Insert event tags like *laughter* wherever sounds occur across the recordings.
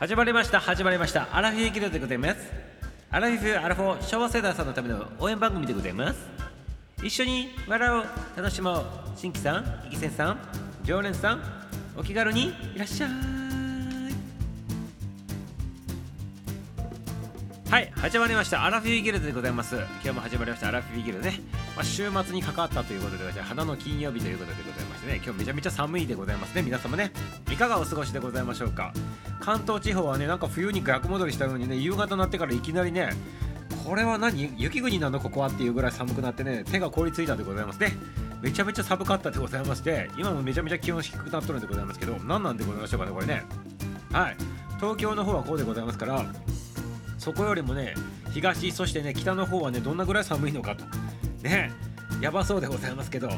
始まりました始まりました。アラフィフギルドでございます。アラフィフアラフォー昭和世代さんのための応援番組でございます。一緒に笑おう。楽しもう。新規さん、イキセンさん、常連さんお気軽にいらっしゃい。はい始まりました。アラフィフギルドでございます。今日も始まりました。アラフィフギルドね、まあ、週末に関わったということで花の金曜日ということでございましてね。今日めちゃめちゃ寒いでございますね。皆様ねいかがお過ごしでございましょうか？関東地方はねなんか冬に逆戻りしたようにね夕方になってからいきなりねこれは何？雪国なのここはっていうぐらい寒くなってね手が凍りついたでございますね。めちゃめちゃ寒かったでございまして今もめちゃめちゃ気温低くなっとるんでございますけど何なんでございましょうかねこれね。はい。東京の方はこうでございますからそこよりもね東そしてね北の方はねどんなぐらい寒いのかと。ね。やばそうでございますけど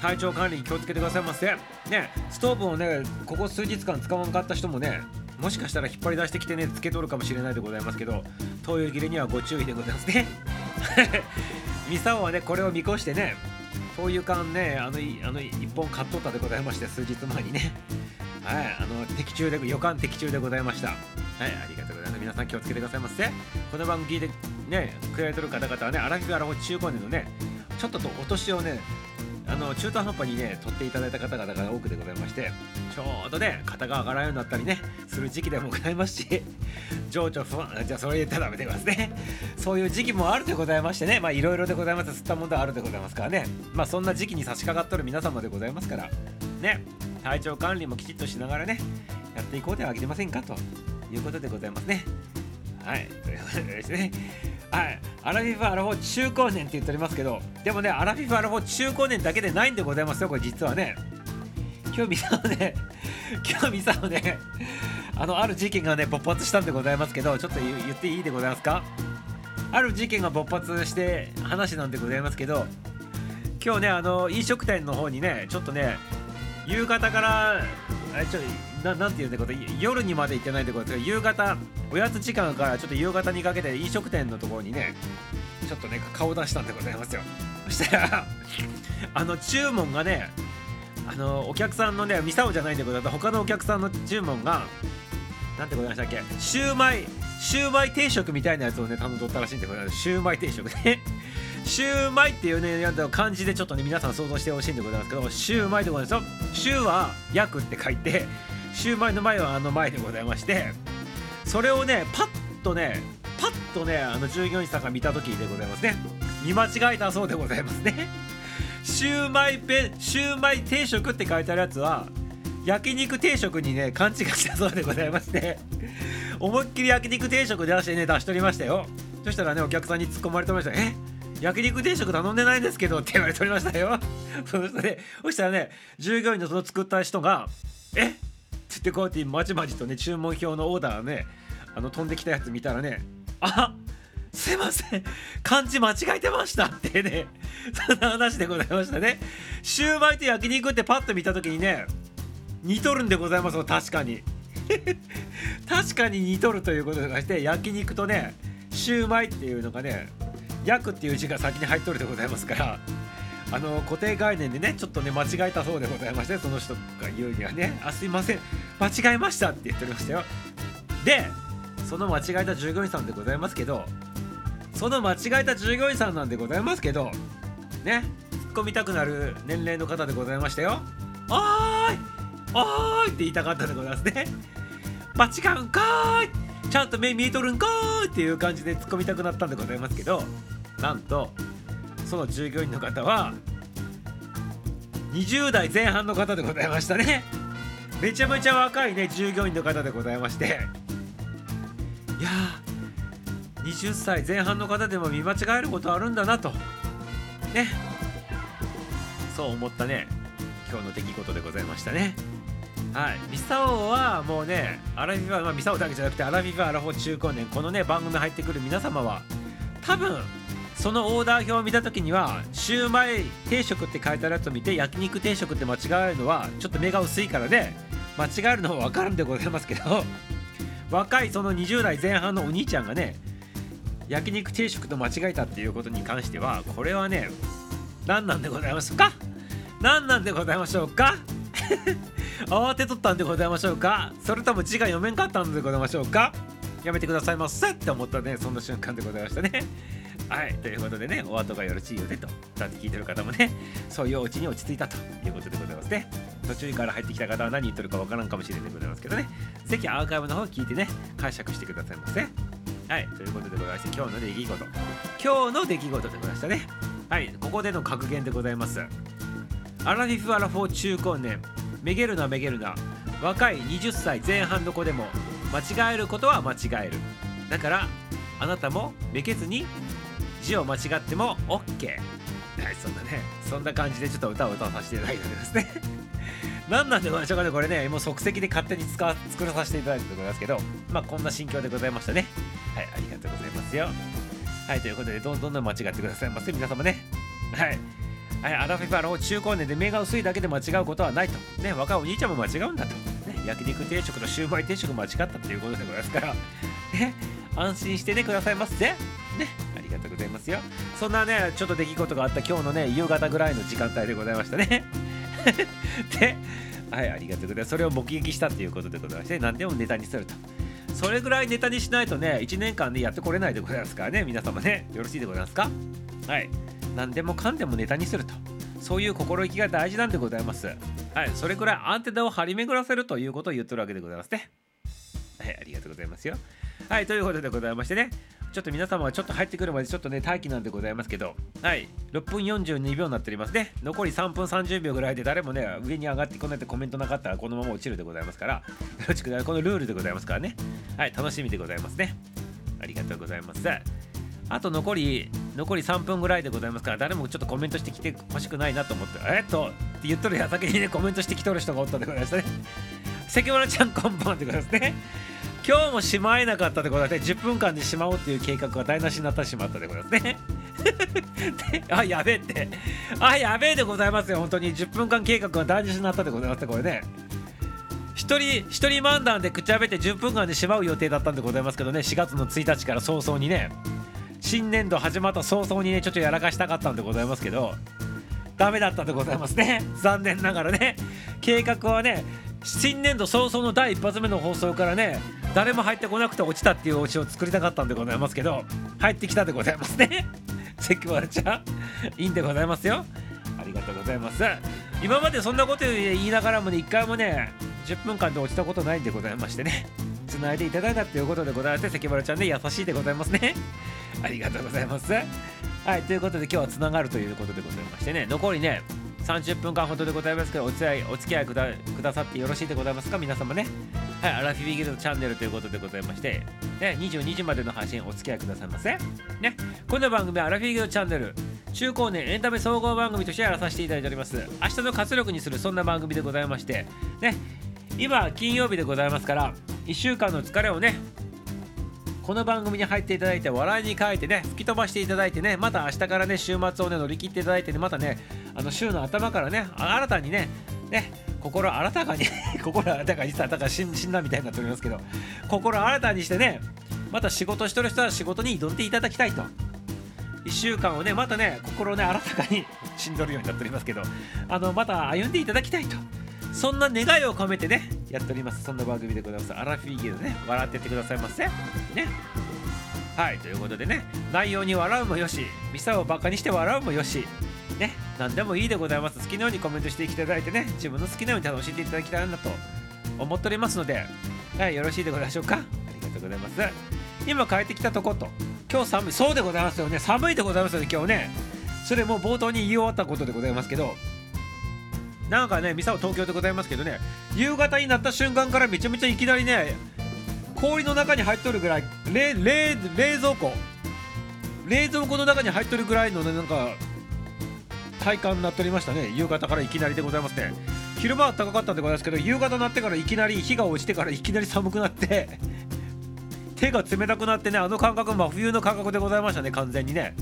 体調管理に気をつけてくださいませ。ね。ストーブをねここ数日間使わんかった人もねもしかしたら引っ張り出してきてねつけとるかもしれないでございますけど灯油切れにはご注意でございますね。*laughs* ミサオはねこれを見越してね灯油缶ねあのあの1本買っとったでございまして数日前にね。はいあの的中で予感的中でございました。はいありがとうございます。皆さん気をつけてくださいませこの番組聞いてねくれてる方々はねアラフィフアラフ中高年のねちょっととお年をねあの中途半端にね取っていただいた方々が多くでございましてちょうどね肩が上がらんようになったりねする時期でもございますし *laughs* 情緒不安じゃあそれ言ったらダメでございますね。そういう時期もあるでございましてねまあいろいろでございます。吸ったものであるでございますからね。まあそんな時期に差し掛かっとる皆様でございますからね。体調管理もきちっとしながらねやっていこうではあげてませんかということでございますね。はい。ということでですね。はい。アラフィフアラフォー中高年って言っておりますけどでもねアラフィフアラフォー中高年だけでないんでございますよこれ実はね。今日見たのね今日見たのねあのある事件がね勃発したんでございますけどちょっと言っていいでございますか？ある事件が勃発して話なんでございますけど今日ねあの飲食店の方にねちょっとね夕方からあちょななんていうんだこと夜にまで行ってないってことで夕方おやつ時間からちょっと夕方にかけて飲食店のところにねちょっとね顔出したんでございますよ。そしたらあの注文がねあのお客さんのねミサオじゃないんだけど他のお客さんの注文がなんてございましたっけシューマイシューマイ定食みたいなやつをね頼んどったらしいんでございます。シューマイ定食ね。*laughs* シューマイっていうね漢字でちょっとね皆さん想像してほしいんでございますけどシューマイでございますよ。シューは焼くって書いてシューマイの前はあの前でございましてそれをねパッとねパッとねあの従業員さんが見た時でございますね。見間違えたそうでございますね。*laughs* シューマイペシューマイ定食って書いてあるやつは焼肉定食にね勘違いしたそうでございまして *laughs* 思いっきり焼肉定食出してね出しとりましたよ。そしたらねお客さんに突っ込まれてました。え？焼肉定食頼んでないんですけどって言われておりましたよ。*laughs* そしたらね従業員のその作った人がえ？つってこうやってまちまちとね注文表のオーダーねあの飛んできたやつ見たらねあすいません。漢字間違えてましたってね *laughs* そんな話でございましたね。シューマイと焼肉ってパッと見た時にね似とるんでございます確かに。*laughs* 確かに似とるということがして焼肉とねシューマイっていうのがね焼くっていう字が先に入っとるでございますからあの固定概念でねちょっとね間違えたそうでございましてその人が言うにはね「あすいません間違えました」って言っておりましたよ。でその間違えた従業員さんでございますけどその間違えた従業員さんなんでございますけどね突っ込みたくなる年齢の方でございましたよ。おーいおーいって言いたかったでございますね。間違うんかーいちゃんと目見えとるんかーいっていう感じで突っ込みたくなったんでございますけどなんとその従業員の方は20代前半の方でございましたね。めちゃめちゃ若いね従業員の方でございまして。いやー20歳前半の方でも見間違えることあるんだなと。ね。そう思ったね今日の出来事でございましたね。はい。ミサオはもうねアラフィフは、まあ、ミサオだけじゃなくてアラフィフアラフォー中高年このね番組入ってくる皆様は多分そのオーダー表を見た時にはシューマイ定食って書いてあるやつを見て焼肉定食って間違えるのはちょっと目が薄いからね間違えるのは分かるんでございますけど *laughs* 若いその20代前半のお兄ちゃんがね焼肉定食と間違えたっていうことに関してはこれはね何なんでございますか？何なんでございましょうか？*laughs* 慌てとったんでございましょうか？それとも字が読めんかったんでございましょうか？やめてくださいませって思ったねそんな瞬間でございましたね。はい。ということでねお後がよろしいようでとだって聞いてる方もね *laughs* そういうお家に落ち着いたということでございますね。途中から入ってきた方は何言ってるかわからんかもしれないでございますけどね。ぜひアーカイブの方聞いてね解釈してくださいませ。はい。ということでございまして今日の出来事。今日の出来事でございましたね。はい。ここでの格言でございます。アラフィフアラフォー中高年。めげるなめげるな。若い20歳前半の子でも間違えることは間違える。だからあなたもめげずに字を間違っても OK はいそんなねそんな感じでちょっと歌を歌わさせていただいておりますね。*laughs* 何なんでございましょうかねこれね。もう即席で勝手に使作らさせていただいておりますけどまあこんな心境でございましたね。はいありがとうございますよ。はいということでどんどん間違ってくださいませ皆様ね。はい。はい、アラフィファの中高年で目が薄いだけで間違うことはないと。ね、若いお兄ちゃんも間違うんだと。ね、焼肉定食とシューマイ定食間違ったということでございますから、ね、安心してね、くださいませ。ね、がとうございますよ。そんなね、ちょっと出来事があった今日のね、夕方ぐらいの時間帯でございましたね。*laughs* で、はい、ありがとうございます。それを目撃したということでございまして、何でもネタにすると。それぐらいネタにしないとね、1年間でやってこれないでございますからね、皆様ね、よろしいでございますか？はい。何でもかんでもネタにするとそういう心意気が大事なんでございますはいそれくらいアンテナを張り巡らせるということを言ってるわけでございますねはいありがとうございますよはいということでございましてねちょっと皆様はちょっと入ってくるまでちょっとね待機なんでございますけど。はい。6分42秒になっておりますね。残り3分30秒ぐらいで誰もね上に上がってこないでコメントなかったらこのまま落ちるでございますから。よろしくこのルールでございますからね。はい。楽しみでございますね。ありがとうございます。あと残り残り3分ぐらいでございますから誰もちょっとコメントしてきてほしくないなと思って。えっとって言っとるや先にねコメントしてきとる人がおったでございますね。関村ちゃんこんばんでございますね。今日もしまえなかったでございますね10分間でしまおうっていう計画が台無しになってしまったでございますね。*laughs* あやべえって。あやべえでございますよ本当に。10分間計画が台無しになったでございますこれね。一人一人漫談でくちゃべって10分間でしまう予定だったんでございますけどね4月の1日から早々にね新年度始まった早々にねちょっとやらかしたかったんでございますけどダメだったでございますね。残念ながらね計画はね新年度早々の第一発目の放送からね誰も入ってこなくて落ちたっていうお家を作りたかったんでございますけど入ってきたでございますね。*laughs* 関原ちゃんいいんでございますよ。ありがとうございます。今までそんなこと言いながらもね一回もね10分間で落ちたことないんでございましてね。つないでいただいたということでございまして関原ちゃんね優しいでございますね。ありがとうございます。はい、ということで今日はつながるということでございましてね、残りね、30分間ほどでございますけど、お付き合いお付き合いくださってよろしいでございますか、皆様ね。はい、アラフィビギルドチャンネルということでございまして、ね、22時までの配信お付き合いくださいませ。ね、この番組はアラフィビギルドチャンネル、中高年エンタメ総合番組としてやらさせていただいております。明日の活力にするそんな番組でございまして、ね、今、金曜日でございますから、1週間の疲れをね、この番組に入っていただいて笑いに変えてね吹き飛ばしていただいてねまた明日からね週末をね乗り切っていただいてねまたねあの週の頭からね新たにねね心新たかに *laughs* 心新たかに実はだから死んだみたいになっておりますけど心新たにしてねまた仕事してる人は仕事に挑んでいただきたいと。1週間をねまたね心ね新たかにしんどるようになっておりますけどあのまた歩んでいただきたいと。そんな願いを込めてねやっております。そんな番組でございます。アラフィーゲーね笑ってってくださいませ。ね。はいということでね内容に笑うもよしミサをバカにして笑うもよしね。何でもいいでございます。好きなようにコメントしていただいてね自分の好きなように楽しんでいただきたいなと思っておりますのではいよろしいでございましょうか。ありがとうございます。今帰ってきたとこと今日寒いそうでございますよね。寒いでございますよね今日ね。それも冒頭に言い終わったことでございますけどなんかね、ミサオ東京でございますけどね、夕方になった瞬間からめちゃめちゃいきなりね、氷の中に入っとるぐらい、冷冷冷蔵庫、冷蔵庫の中に入っとるぐらいのね、なんか、体感になっておりましたね、夕方からいきなりでございますね。昼間は高かったんでございますけど、夕方になってからいきなり、日が落ちてからいきなり寒くなって *laughs* 手が冷たくなってね、あの感覚、真冬の感覚でございましたね、完全にね。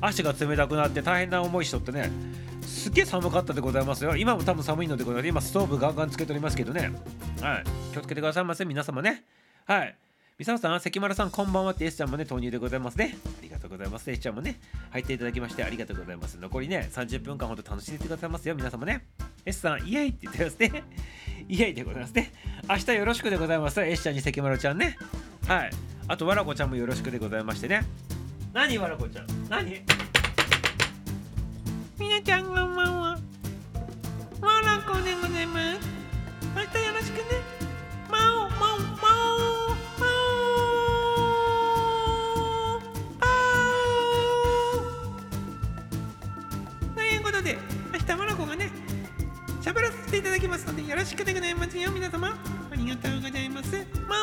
足が冷たくなって大変な思いしとってね。すげえ寒かったでございますよ。今も多分寒いのでございます。今ストーブガンガンつけておりますけどね。はい。気をつけてくださいませ、皆様ね。はい。みささん、関丸さん、こんばんはって S ちゃんもね、投入でございますね。ありがとうございます。S ちゃんもね、入っていただきましてありがとうございます。残りね、30分間ほど楽しんでてくださいますよ、皆様ね。S さん、イエイって言ってますね。*laughs* イエイでございますね。明日よろしくでございます。S ちゃんに関丸ちゃんね。はい。あと、わらこちゃんもよろしくでございましてね。何わらこちゃん？何？みなちゃんこんばんは。わらこでございます。明日よろしくね。まおまおまおまおということで、明日わらこがね、喋らせていただきますので、よろしくでございますよ、皆様。ありがとうございます。ま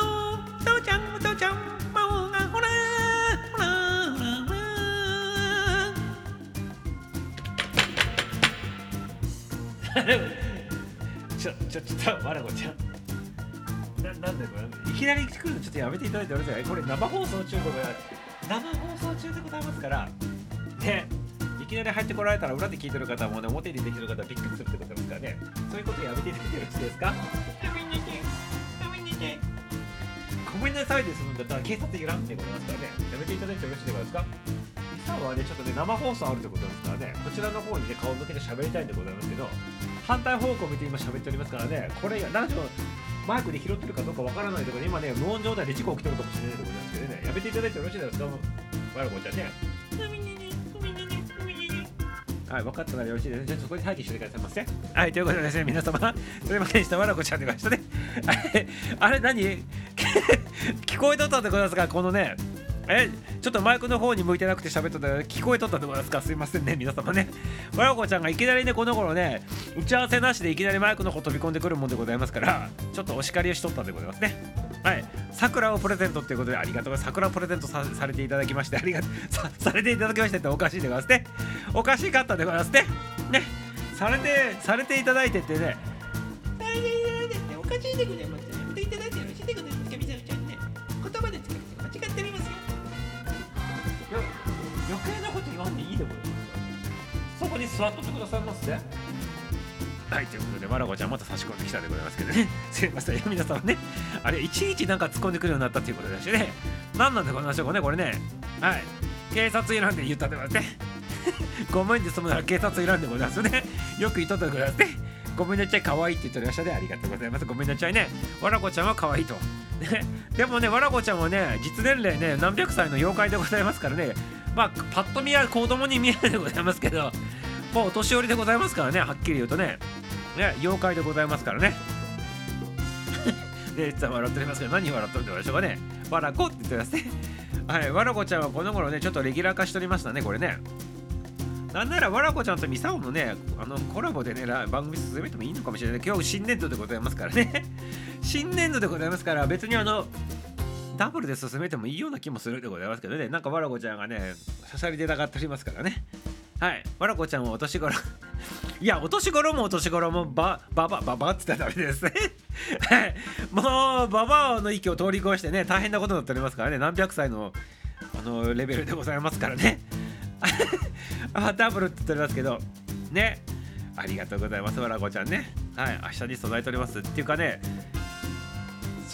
お、ちょ、ちょ、ちょっと、わらこちゃん。ななんでこれ、いきなり来るのちょっとやめていただいてよろしいこれ生放送中でございます。生放送中でございますから、ね、いきなり入ってこられたら裏で聞いてる方もね、表にできる方はびっくりするってことですからね、そういうことやめていただいてよろしいですかごめんなさい。ごめんなさい。ごめんなさいでするんだったら警察いらんってことですからね、やめていただいてよろしいでございますかミサはね、ちょっとね、生放送あるってことですからね、こちらの方にね、顔向けて喋りたいんでございますけど、反対方向見て今喋っておりますからね、これがラジオ、マイクで拾ってるかどうかわからないところで、今ね、無音状態で事故起きてるかもしれないでございますけどね、やめていただいてよろしいですか？わらこちゃんね。はい、分かったならよろしいですね。じゃあそこに待機してくださいませ。はい、ということでですね、皆様、すいませんでした、わらこちゃんでましたね。はいあれ、何？*laughs* 聞こえとったでございますか、このね、え、ちょっとマイクの方に向いてなくて喋っとったら聞こえとったでございますか、すいませんね、皆様ね。わらこちゃんがいきなりね、この頃ね、打ち合わせなしでいきなりマイクの方飛び込んでくるもんでございますから、ちょっとお叱りをしとったんでございますね。はい、桜をプレゼントということでありがとうございます。桜をプレゼントされていただきまして、ありがとうさされていただきましてっておかしいでございますね。おかしかったでございますね。ね、されて、されていただいてってね、大変だいてっておかしいでございます座っとってくださいますね。はい、ということで、わらこちゃんまた差し込んできたでございますけどね。*laughs* すいません、皆さんね。あれ、いちいちなんか突っ込んでくるようになったということでしね。何なんでございましょうかね、これね。はい。警察いらんで言ったでございますね。*laughs* ごめんで済むなら警察いらんでございますね。よく言っとったでございね。ごめんなちゃい可愛いって言っておりましたね。ありがとうございます。ごめんなちゃいね。わらこちゃんは可愛いと。でもね、わらこちゃんはね、実年齢ね、何百歳の妖怪でございますからね。まあ、パッと見は子供に見えないでございますけど、もうお年寄りでございますからね、はっきり言うとね。ね、妖怪でございますからね。*laughs* で、実は笑っておりますけど、何笑っておるんでしょうかね。わらこって言ってますね。はい、わらこちゃんはこの頃ね、ちょっとレギュラー化しておりましたね、これね。なんならわらこちゃんとミサオのね、あのコラボでね、番組進めてもいいのかもしれない。今日新年度でございますからね。*laughs* 新年度でございますから、別にあの、ダブルで進めてもいいような気もするでございますけどね、なんかわらこちゃんがね、刺さり出たがっておりますからね。はい、わらこちゃんはお年頃。*laughs* いや、お年頃もお年頃もば、ばば、ばばって言ったらダメですね。*laughs* はい、もう、ばばの域を通り越してね、大変なことになっておりますからね、何百歳のあのレベルでございますからね。*laughs* あ、ダブルって言っておりますけど、ね。ありがとうございます、わらこちゃんね。はい、明日に備えております。っていうかね、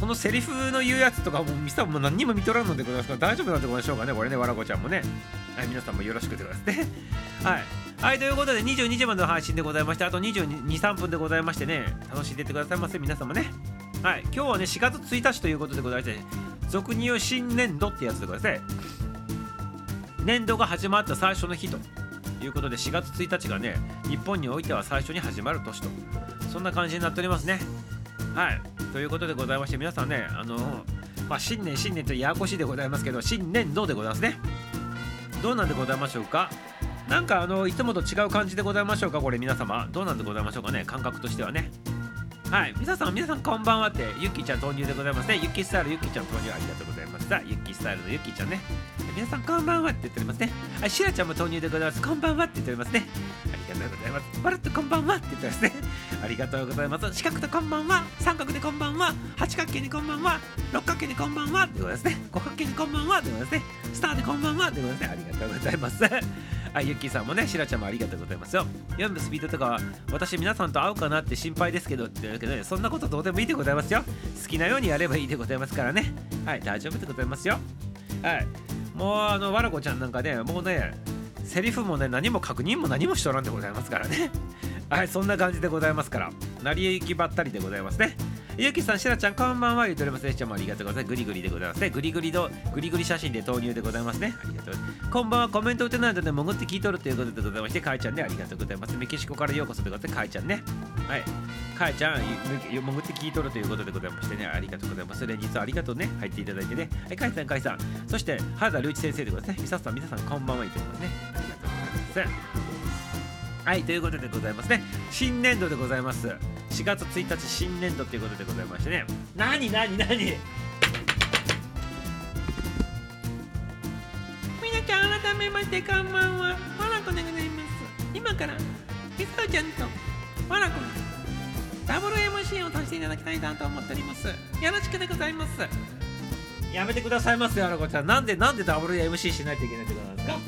そのセリフの言うやつとかもミサも何も見とらんのでございますから大丈夫なんでございましょうかねこれねわらこちゃんもねはい皆さんもよろしくでございますねはい。はいということで22時までの配信でございましてあと223分でございましてね楽しんでいってくださいませ皆様ね。はい今日はね4月1日ということでございまして俗に言う新年度ってやつでございますね。年度が始まった最初の日ということで4月1日がね日本においては最初に始まる年とそんな感じになっておりますね。はいということでございまして皆さんねあのまあ新年新年とややこしいでございますけど新年度でございますね。どうなんでございましょうか？なんかあのいつもと違う感じでございましょうかこれ皆様。どうなんでございましょうかね感覚としてはね。はい。皆さん皆さんこんばんはってゆきちゃん投入でございますね。ゆきスタイルゆきちゃん投入ありがとうございます。さゆっきースタイルのゆきちゃんね。皆さんこんばんはって言っておりますね。はいしらちゃんも投入でございます。こんばんはって言っておりますね。ありがとうございます。バラッとこんばんはって言ってますね。ありがとうございます。四角とこんばんは。三角でこんばんは。八角形にこんばんは。六角形にこんばんは。でございますね。五角形にこんばんは。でございますね。スターでこんばんは。でございますね。ありがとうございます。あ、ゆっきーさんもね、しらちゃんもありがとうございますよ。読むスピードとかは、私皆さんと会うかなって心配ですけど、って言うけどね、そんなことどうでもいいでございますよ。好きなようにやればいいでございますからね。はい大丈夫でございますよはいもうあのわらこちゃんなんかねもうねセリフもね何も確認も何もしとらんでございますからねはいそんな感じでございますから成り行きばったりでございますねゆきさん、しらちゃん、こんばんは。言うておりますね。しゃもありがとうございます。グリグリでございますね。グリグリの、グリグリ写真で投入でございますね。ありがとうございます。こんばんは。コメント打てないので、潜って聞いとるということでございまして、かいちゃんね、ありがとうございます。メキシコからようこそということで、かいちゃんね。はい。かいちゃん、潜って聞いとるということでございましてね、ありがとうございます。連日ありがとうね。入っていただいてね。はい、かいさん、かいさん。そして、原田隆一先生でございますね。みささん、皆さん、こんばんは。言っておりますね。ありがとうございます。はい、ということでございますね。新年度でございます。4月1日新年度ということでございましてね。なになになちゃん改めましてこんばんはわらこでございます今からみさちゃんとわらこダブル MC をさせていただきたいなと思っておりますよろしくでございますやめてくださいますよ、あらこちゃん。なんで、なんで WMC しないといけないってことなんですか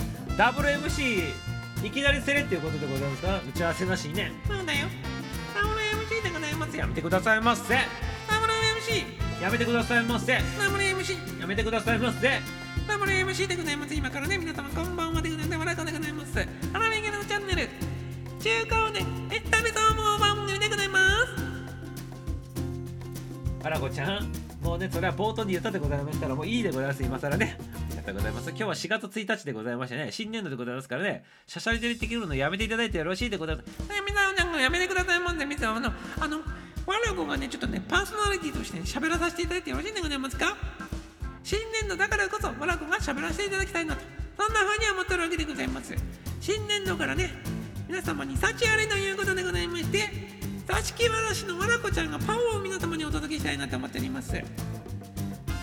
?WMC いきなりせれっていうことでございますか？打ち合わせなしにね。そうだよ。ダブル MC でございますよ。やめてくださいませ。ダブル MC やめてくださいませ。ダブル MC やめてくださいませ。ダブル MC でございます。今からね皆様こんばんはでございますわらこでございます。アラミゲのチャンネル。中高年。エンタメ総合番組でございます。あらこちゃん、もうね、それは冒頭に言ったでございますから、もういいでございます、今更ね。りがとうございます。今日は4月1日でございましてね、新年度でございますからね、シャシャリ出てくるのやめていただいてよろしいでございます。みさおちゃんがやめてくださいもんでみさおあのあのわらこがねちょっとねパーソナリティとしてね喋らさせていただいてよろしいんでございますか？新年度だからこそわらこが喋らせていただきたいなとそんな風に思ってるわけでございます新年度からね皆様に幸あれということでございまして座敷わらしのわらこちゃんがパワーを皆様にお届けしたいなと思っております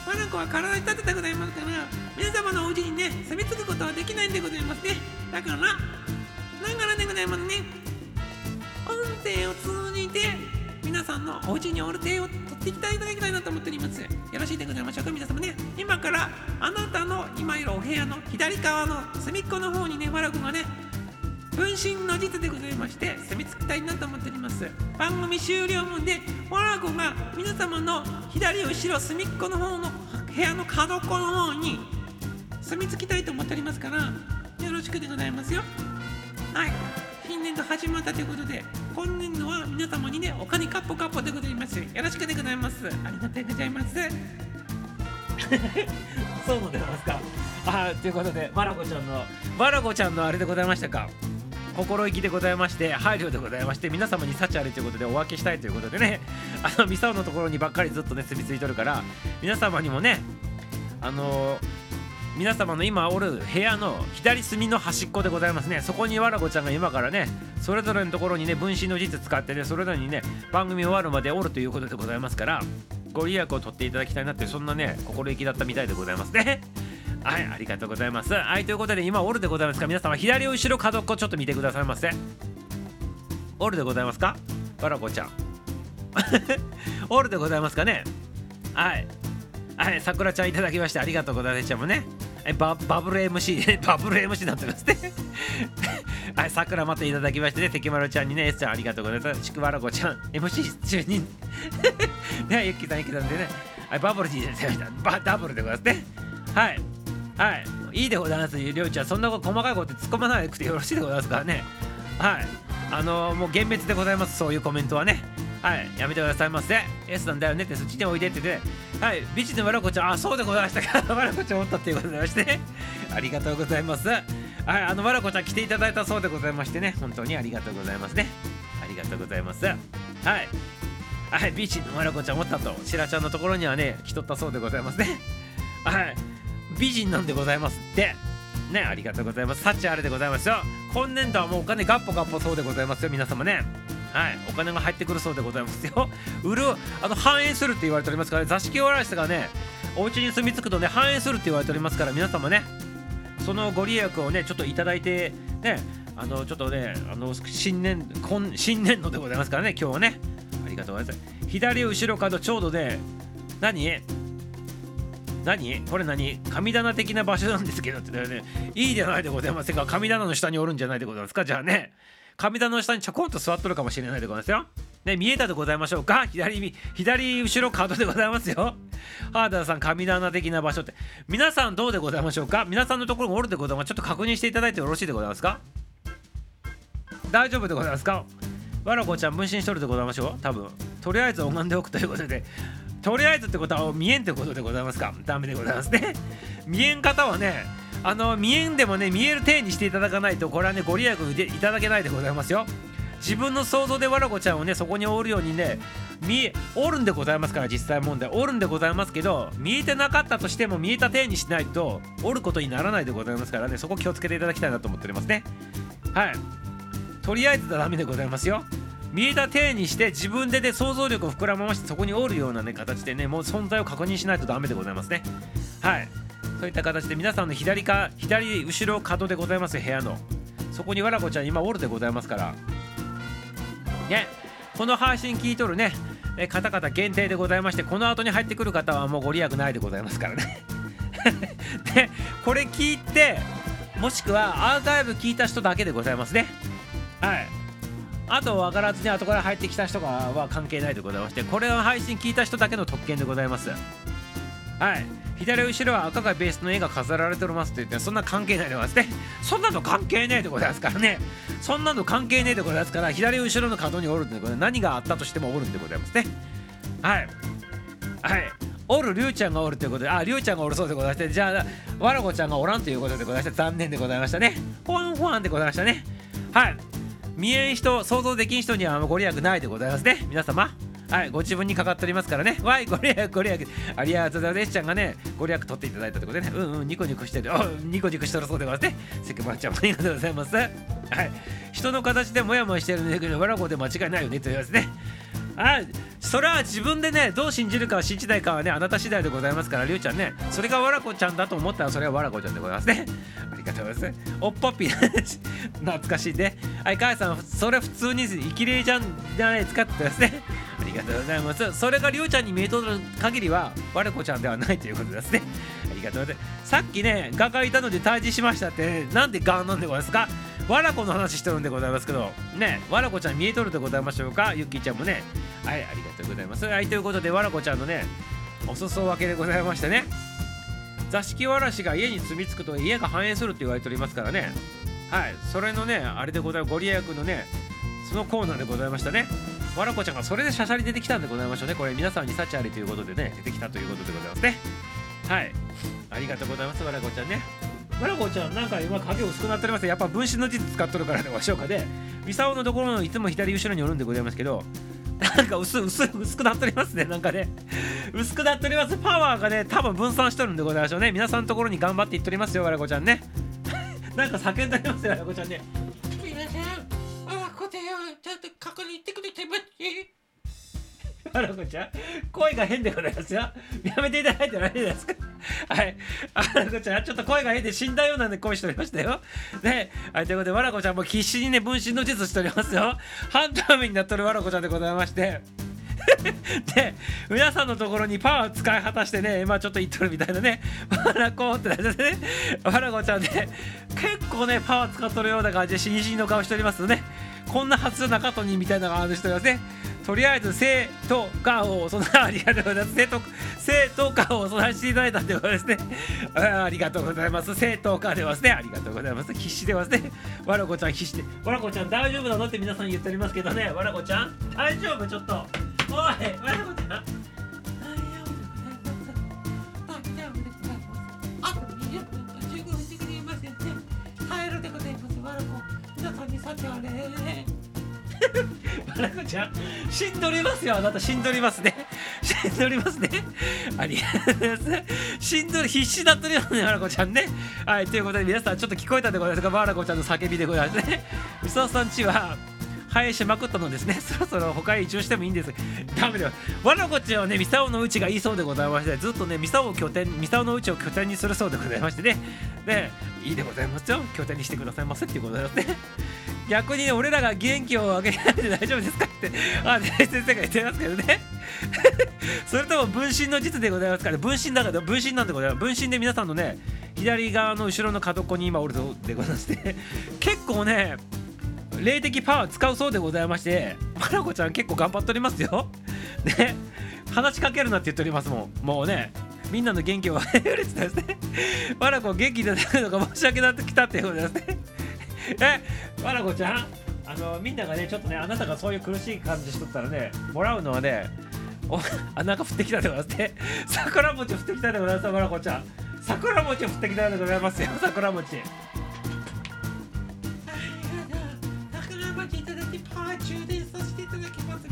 わらこは体に立ててございますから皆様のお家にね住み着くことはできないんでございますね。だからだからでございますね。音声を通じて皆さんのお家におる手を取っていきたいいただきたいなと思っております。よろしいでございましょうか皆様ね。今からあなたの今いるお部屋の左側の隅っこの方にねわらこがね分身の術でございまして住み着きたいなと思っております。番組終了分でわらこが皆様の左後ろ隅っこの方の部屋の角っこの方に住み着きたいと思っておりますからよろしくでございますよ。はい。新年度始まったということで今年度は皆様にねお金カッポカッポでございます。よろしくでございます。ありがとうございます。*laughs* そうのでますか。あということで、わらこちゃんの、わらこちゃんのあれでございましたか。心意気でございまして、配慮でございまして、皆様に幸あれということでお分けしたいということでね、*laughs* あの、ミサオのところにばっかりずっとね、住み着いとるから、皆様にもね、あの皆様の今おる部屋の左隅の端っこでございますね。そこにわらこちゃんが今からねそれぞれのところにね分身の術使ってねそれぞれにね番組終わるまでおるということでございますからご利益を取っていただきたいなってそんなね心意気だったみたいでございますね。はいありがとうございますはいということで今おるでございますか？皆様左後ろ角っこちょっと見てくださいませおるでございますか？わらこちゃん *laughs* おるでございますかね？はいはい、さくらちゃんいただきましてありがとうございましたもんね。はいババブル MC、バブル MC *laughs* になってますね。*laughs* はい、さくらまたいただきましてね、関丸ちゃんにね、S ちゃんありがとうございます。ちくわらこちゃん、MC 中に、ね、ゆっきさん、ゆっきさんでね、はい、バブルにいただきました。バダブルでございますね。はい、はい、いいでございます、りょうちゃん、そんな細かいこと突っ込まなくてよろしいでございますからね。はい、あのー、もう厳滅でございます、そういうコメントはね。はい、やめてくださいませ。S なんだよねって、そっちにおいでってね。はい、美人のわらこちゃん、あ、そうでございましたか。わらこちゃんおったっていうことでございまして、ありがとうございます。はい、あのわらこちゃん来ていただいたそうでございましてね、本当にありがとうございますね。ありがとうございます。はい。はい、美人のわらこちゃんおったと、しらちゃんのところにはね、来とったそうでございますね。はい、美人なんでございますって。ね、ありがとうございます。幸あれでございますよ。今年度はもうお金ガッポガッポそうでございますよ、皆様ね。はい、お金が入ってくるそうでございますよ。売る、あの反映するって言われておりますから、ね、座敷わらしがね、お家に住み着くとね、反映するって言われておりますから、皆様ね、そのご利益をね、ちょっといただいて、ね、あのちょっとね、あの新年、今新年度でございますからね、今日はね、ありがとうございます。左後ろ角ちょうどで、何？何？これ何？神棚的な場所なんですけどってね、いいじゃないでございますか。神棚の下におるんじゃないでございますか。じゃあね、神棚の下にちょこんと座っとるかもしれないでございますよ。ね、見えたでございましょうか？左左後ろ角でございますよ。ハーダーさん、神棚的な場所って。皆さんどうでございましょうか？皆さんのところがおるでございます。ちょっと確認していただいてよろしいでございますか？大丈夫でございますか？わらこちゃん分身しとるでございましょう？多分。とりあえず拝んでおくということで。とりあえずってことは見えんってことでございますか。ダメでございますね。見えん方はね、あの見えんでもね見える体にしていただかないとこれはねご利益いただけないでございますよ。自分の想像でわらこちゃんをねそこにおるようにね見おるんでございますから実際問題。おるんでございますけど見えてなかったとしても見えた体にしないとおることにならないでございますからねそこ気をつけていただきたいなと思っておりますね。はい。とりあえずダメでございますよ。見えた体にして自分でね想像力を膨らましてそこにおるようなね形でねもう存在を確認しないとダメでございますね。はい。そういった形で皆さんの左か左後ろ角でございます部屋の。そこにわらこちゃん今おるでございますから。ね。この配信聞いとるねえ方々限定でございましてこの後に入ってくる方はもうご利益ないでございますからね。*laughs* でこれ聞いてもしくはアーカイブ聞いた人だけでございますね。はい。あと分からずに後から入ってきた人がは関係ないでございましてこれを配信聞いた人だけの特権でございます。はい。左後ろは赤がベースの絵が飾られておりますって言ってそんな関係ないでございますね。そんなの関係ねえでございますからね。そんなの関係ねえでございますから左後ろの角におるんでございます。何があったとしてもおるんでございますね。はい。はい。おるりゅうちゃんがおるということでありゅうちゃんがおるそうでございましてじゃあわらこちゃんがおらんということでございまして残念でございましたね。ほわんほわんでございましたね。はい。見えん人想像できん人にはご利益ないでございますね。皆様。はいご自分にかかっておりますからね。わいご利益ご利益。ありがとうございます。ちゃんがねご利益取っていただいたということでね。うんうんニコニコしてる。ニコニコしてるそうでございますね。セクマちゃんもありがとうございます。はい。人の形でモヤモヤしてるんだけどわらこで間違いないよねと言いますね。あそれは自分でねどう信じるか信じないかはねあなた次第でございますからりゅうちゃんね。それがわらこちゃんだと思ったらそれはわらこちゃんでございますね。*laughs* ありがとうございます。おっぽっぴ *laughs* 懐かしいね。はい母さんそれ普通に生きれいじゃんじゃないですかってですね。*laughs* ありがとうございます。それがりゅうちゃんに見えとる限りはわらこちゃんではないということですね。ありがとうございます。さっきね画がいたので退治しましたってなんでガーなんでございますか？わらこの話してるんでございますけどねわらこちゃん見えとるでございましょうか？ゆっきーちゃんもね。はいありがとうございます。はいということでわらこちゃんのねお裾分けでございましてね。座敷わらしが家に住み着くと家が繁栄するって言われておりますからね。はいそれのねあれでございます。ご利益のねそのコーナーでございましたね。わらこちゃんがそれでしゃしゃり出てきたんでございましょうね。これ皆さんに幸ありということでね出てきたということでございますね。はいありがとうございますわらこちゃんね。わらこちゃんなんか今影薄くなっております。やっぱ分身の術使っとるからでごしょうかで。ミサオのところのいつも左後ろにおるんでございますけどなんか薄薄薄くなっておりますねなんかね。薄くなっております。パワーがね多分分散しとるんでございましょうね。皆さんのところに頑張っていっておりますよわらこちゃんね。*laughs* なんか叫んでおりますよわらこちゃんね。皆さん、あらこでよ、ちゃんと確認してくれてますわらこちゃん声が変でございますよ。やめていただいてないですか？*laughs* はい。わらこちゃんちょっと声が変で死んだようなんで声しておりましたよ。ね。はいということでわらこちゃんも必死にね分身の術しておりますよ。半透明になっとるわらこちゃんでございまして。で *laughs* 皆さんのところにパワーを使い果たしてね今ちょっと言っとるみたいなね。わらこってなってね。わらこちゃんね結構ねパワー使っとるような感じでしにしにの顔しておりますの、ね、こんなはずなかったにみたいな感じしておりますね。とりあえず生とかをそのありがとうございます。生と生とかを備えしていただいたんで *laughs* ございますね。ありがとうございます。生とかでますねありがとうございます。必死でますね。わらこちゃん必死でわらこちゃん大丈夫なの？って皆さん言っておりますけどね。わらこちゃん大丈夫？ちょっと。おいわらこちゃんわらこちゃん死んどりますよ。あなた死んどりますね。死んどりますね。ありがとうございます。死んどり必死だったりますねわらこちゃんね。はいということで皆さんちょっと聞こえたでございますか？わらこちゃんの叫びでございますね。みそさんちは生えしまくったのですね。そろそろ他へ移住してもいいんです。ダメだよ。わらこちゃんはねミサオのうちがいいそうでございましてずっとねミサオを拠点ミサオのうちを拠点にするそうでございましてね。でいいでございますよ。拠点にしてくださいませっていうことでございますね。逆にね俺らが元気をあげないで大丈夫ですかってあ先生が言ってますけどね。*laughs* それとも分身の術でございますから分身だから分身なんでございます。分身で皆さんのね左側の後ろの角っこに今おるとでございまして結構ね霊的パワー使うそうでございましてまなこちゃん結構頑張っておりますよ。ね。話しかけるなって言っておりますもん。もうねみんなの元気を得るってですね。まなこ元気でなるのが申し訳なってきたっていうことですね。*laughs* えまなこちゃんあのみんながねちょっとねあなたがそういう苦しい感じしとったらねもらうのはねお *laughs* あなんか降ってきたでございます。ね桜餅降ってきたでございますまなこちゃん。桜餅降ってきたでございますよ桜餅。桜餅いただきパー充電させていただきます。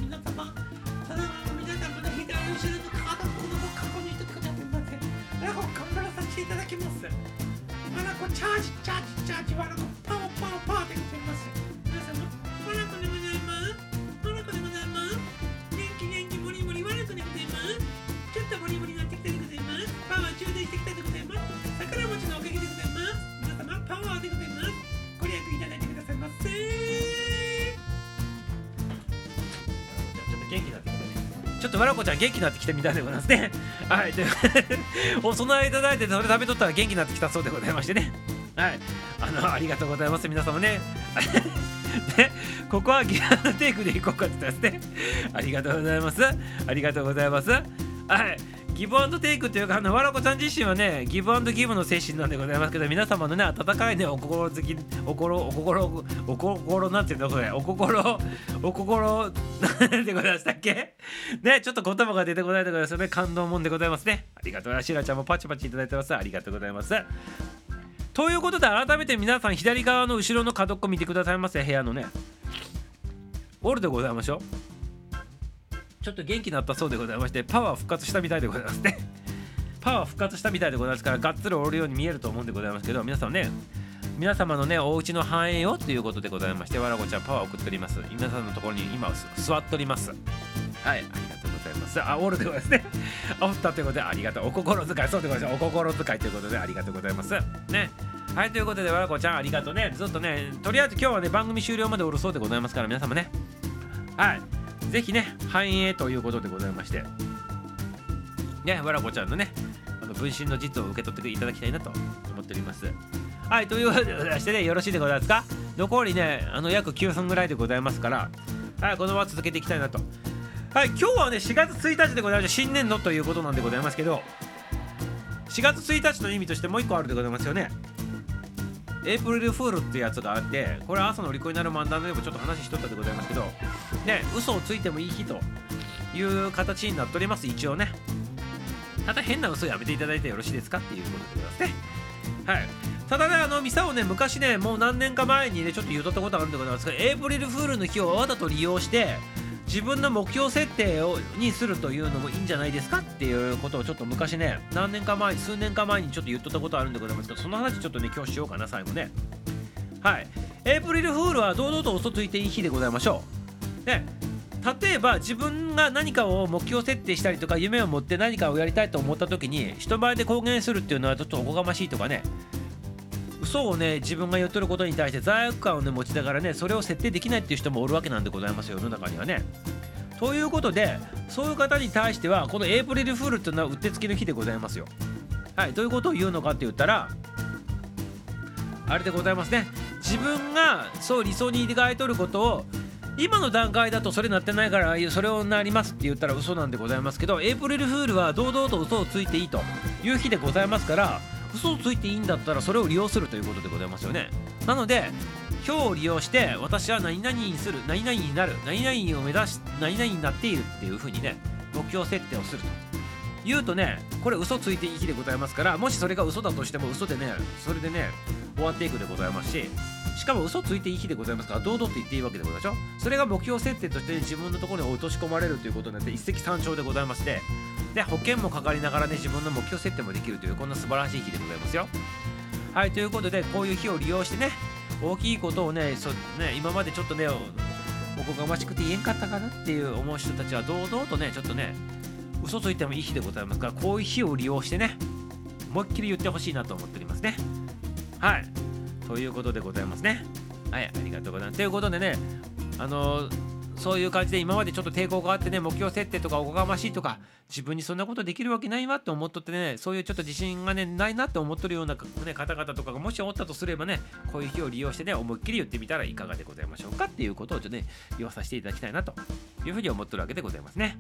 わらこの過去に一つくださいませラゴ頑張らさせていただきます。マラコチャージチャージチャージワラコパワーパワーパワーでございます。皆様マラコでございます。マラコでございます。元気元気モリモリワラコでございます。ちょっとモリモリになってきたでございます。パワー充電してきたでございます。桜餅のおかげでございます。皆様パワーでございます。ちょっとわらこちゃん元気になってきてみたいでございますね。*laughs* はい、というお供えいただいてそれ食べとったら元気になってきたそうでございましてね。*laughs* はい、あのありがとうございます皆様ね。*laughs* ね、ここはギアのテイクでいこうかって言ったんですね。ありがとうございます。ありがとうございます。はい。ギブアンドテイクというか、あの、わらこちゃん自身はね、ギブアンドギブの精神なんでございますけど、皆様のね、温かいね、お心好き、お心、お心、お心、なんていうのこれ、お心、お心、なんてございましたっけ？ね、ちょっと言葉が出てこないでございますね。感動もんでございますね。ありがとうございます。しらちゃんもパチパチいただいてます。ありがとうございます。ということで、改めて皆さん、左側の後ろの角っこ見てくださいませ、部屋のね。オールでございましょう。ちょっと元気になったそうでございまして、パワー復活したみたいでございますね。*laughs* パワー復活したみたいでございますから、がっつりおるように見えると思うんでございますけど、皆さんね、皆様のね、お家の繁栄をということでございまして、わらこちゃんパワー送っております。皆さんのところに今座っております。はい、ありがとうございます。あ、オールでございますね。おったということでありがとう。お心遣い、そうでございます。お心遣いということでありがとうございます。ね。はい、ということで、わらこちゃんありがとうね。ずっとね、とりあえず今日はね、番組終了までおるそうでございますから、皆様ね。はい。ぜひね、繁栄ということでございまして、ね、わらこちゃんのね、あの分身の実を受け取っていただきたいなと思っております。はい、ということでございましてね、よろしいでございますか？残りね、あの約9分ぐらいでございますから、はい、このまま続けていきたいなと。はい、今日はね、4月1日でございまして、新年度ということなんでございますけど、4月1日の意味としてもう1個あるでございますよね。エイプリルフールってやつがあって、これ朝の利口になる漫談でもちょっと話しとったでございますけど、ね、嘘をついてもいい日という形になっております、一応ね。ただ変な嘘やめていただいてよろしいですかっていうことでございますね。はい。ただね、あの、ミサをね、昔ね、もう何年か前にね、ちょっと言うとったことあるんでございますけど、エイプリルフールの日をわざと利用して、自分の目標設定をにするというのもいいんじゃないですかっていうことをちょっと昔ね、何年か前、数年か前にちょっと言っとったことあるんでございますけど、その話ちょっとね、今日しようかな、最後ね。はい。エイプリルフールは堂々と嘘ついていい日でございましょう。ね、例えば自分が何かを目標設定したりとか夢を持って何かをやりたいと思った時に人前で公言するっていうのはちょっとおこがましいとかね嘘をね自分が言っとることに対して罪悪感をね持ちながらねそれを設定できないっていう人もおるわけなんでございますよ世の中にはね。ということでそういう方に対してはこのエイプリルフールっていうのはうってつけの日でございますよ。はいどういうことを言うのかって言ったらあれでございますね自分がそう理想に描いとることを今の段階だとそれなってないからそれをなりますって言ったら嘘なんでございますけどエイプリルフールは堂々と嘘をついていいという日でございますから嘘をついていいんだったらそれを利用するということでございますよね。なので今日を利用して私は何々にする何々になる何々を目指し何々になっているっていう風にね目標設定をすると。言うとねこれ嘘ついていい日でございますからもしそれが嘘だとしても嘘でねそれでね終わっていくでございますししかも嘘ついていい日でございますから堂々と言っていいわけでございましょそれが目標設定として自分のところに落とし込まれるということになって一石三鳥でございましてで保険もかかりながらね自分の目標設定もできるというこんな素晴らしい日でございますよ。はいということでこういう日を利用してね大きいことをねそね今までちょっとねおこがましくて言えんかったかなっていう思う人たちは堂々とねちょっとね嘘ついてもいい日でございますからこういう日を利用してね思いっきり言ってほしいなと思っておりますね。はいということでございますね。はいありがとうございます。ということでねあのそういう感じで今までちょっと抵抗があってね目標設定とかおこがましいとか自分にそんなことできるわけないわって思っとってねそういうちょっと自信がねないなって思っとるような、ね、方々とかがもしおったとすればねこういう日を利用してね思いっきり言ってみたらいかがでございましょうかっていうことをちょっとね言わさせていただきたいなというふうに思っとるわけでございますね。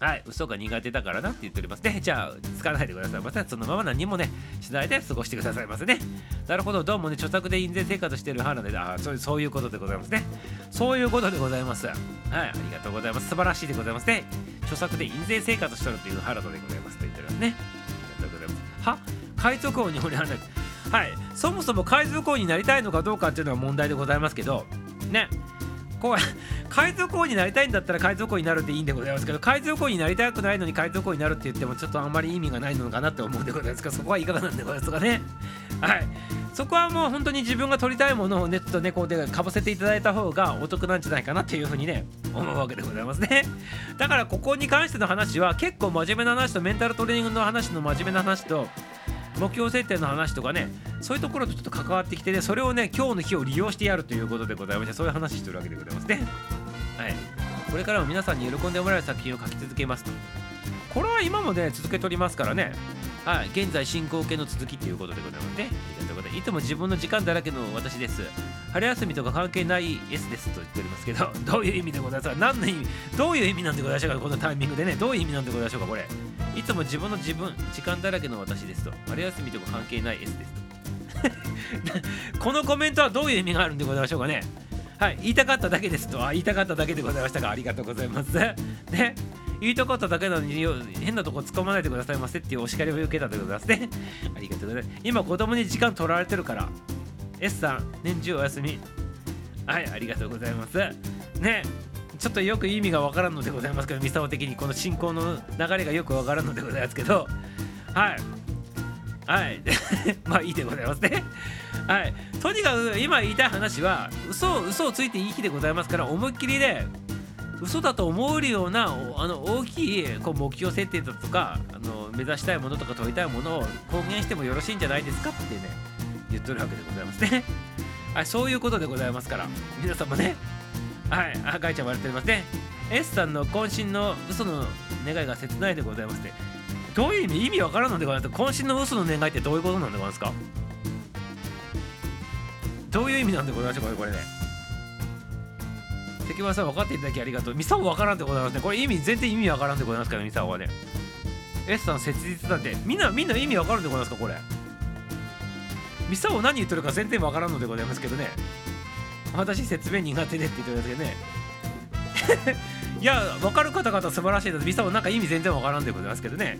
はい、嘘が苦手だからなって言っておりますね。じゃあ、つかないでくださいませ。そのまま何もね、しないで過ごしてくださいませね。なるほど、どうもね、著作で印税生活してる花で、あそうそういうことでございますね。そういうことでございます。はい、ありがとうございます。素晴らしいでございますね。著作で印税生活しとるという原田でございますと言っておりますね。ありがとうございます。は？海賊王に俺はね、はい、そもそも海賊王になりたいのかどうかっていうのは問題でございますけど、ね、こう海賊王になりたいんだったら海賊王になるっていいんでございますけど海賊王になりたくないのに海賊王になるって言ってもちょっとあんまり意味がないのかなって思うんでございますがそこはいかがなんでございますかね。はい。そこはもう本当に自分が取りたいものをネットとねこうでかぶせていただいた方がお得なんじゃないかなっていうふうにね思うわけでございますね。だからここに関しての話は結構真面目な話とメンタルトレーニングの話の真面目な話と目標設定の話とかねそういうところとちょっと関わってきてねそれをね今日の日を利用してやるということでございましてそういう話してるわけでございますね。はい。これからも皆さんに喜んでもらえる作品を書き続けますと。これは今もね続けとりますからね。はい。現在進行形の続きということでございますね。ありがとうございますいつも自分の時間だらけの私です。春休みとか関係ない S ですと言っておりますけど *laughs* どういう意味でございますか？何の意味？どういう意味なんでございましょうか？このタイミングでね。どういう意味なんでございましょうか？これ。いつも自分の自分時間だらけの私ですと。春休みとか関係ない S ですと。*laughs* このコメントはどういう意味があるんでございましょうかね？はい。言いたかっただけですと。あ言いたかっただけでございましたがありがとうございます。ね。言いたかっただけなのに変なとこ突っ込まないでくださいませっていうお叱りを受けたでございますね *laughs* ありがとうございます今子供に時間取られてるから S さん年中お休みはいありがとうございますねちょっとよく意味がわからんのでございますけど、ミサオ的にこの進行の流れがよくわからんのでございますけど、はい。はい。*laughs* まあいいでございますね。はい。とにかく今言いたい話は、嘘嘘をついていい日でございますから、思いっきりで、嘘だと思えるようなあの大きいこう目標設定だとかあの目指したいものとか取りたいものを公言してもよろしいんじゃないですかってね言っとるわけでございますね。*laughs* はい、そういうことでございますから皆様ねはい、あ、かいちゃんもやっておりますね。S さんの渾身の嘘の願いが切ないでございますね。どういう意味意味わからんのでございます渾身の嘘の願いってどういうことなんでございますか？どういう意味なんでございましょうかこれね。関村さん分かっていただきありがとう。ミサオ分からんでございますね。これ意味全然意味わからんでございますから、ミサオはね。S さん切実なんてみんなみんな意味わかるんでございますかこれ。ミサオ何言ってるか全然わからんのでございますけどね。私説明苦手でって言ってくださいね *laughs* いや分かる方々素晴らしいですミサオなんか意味全然分からんでございますけどね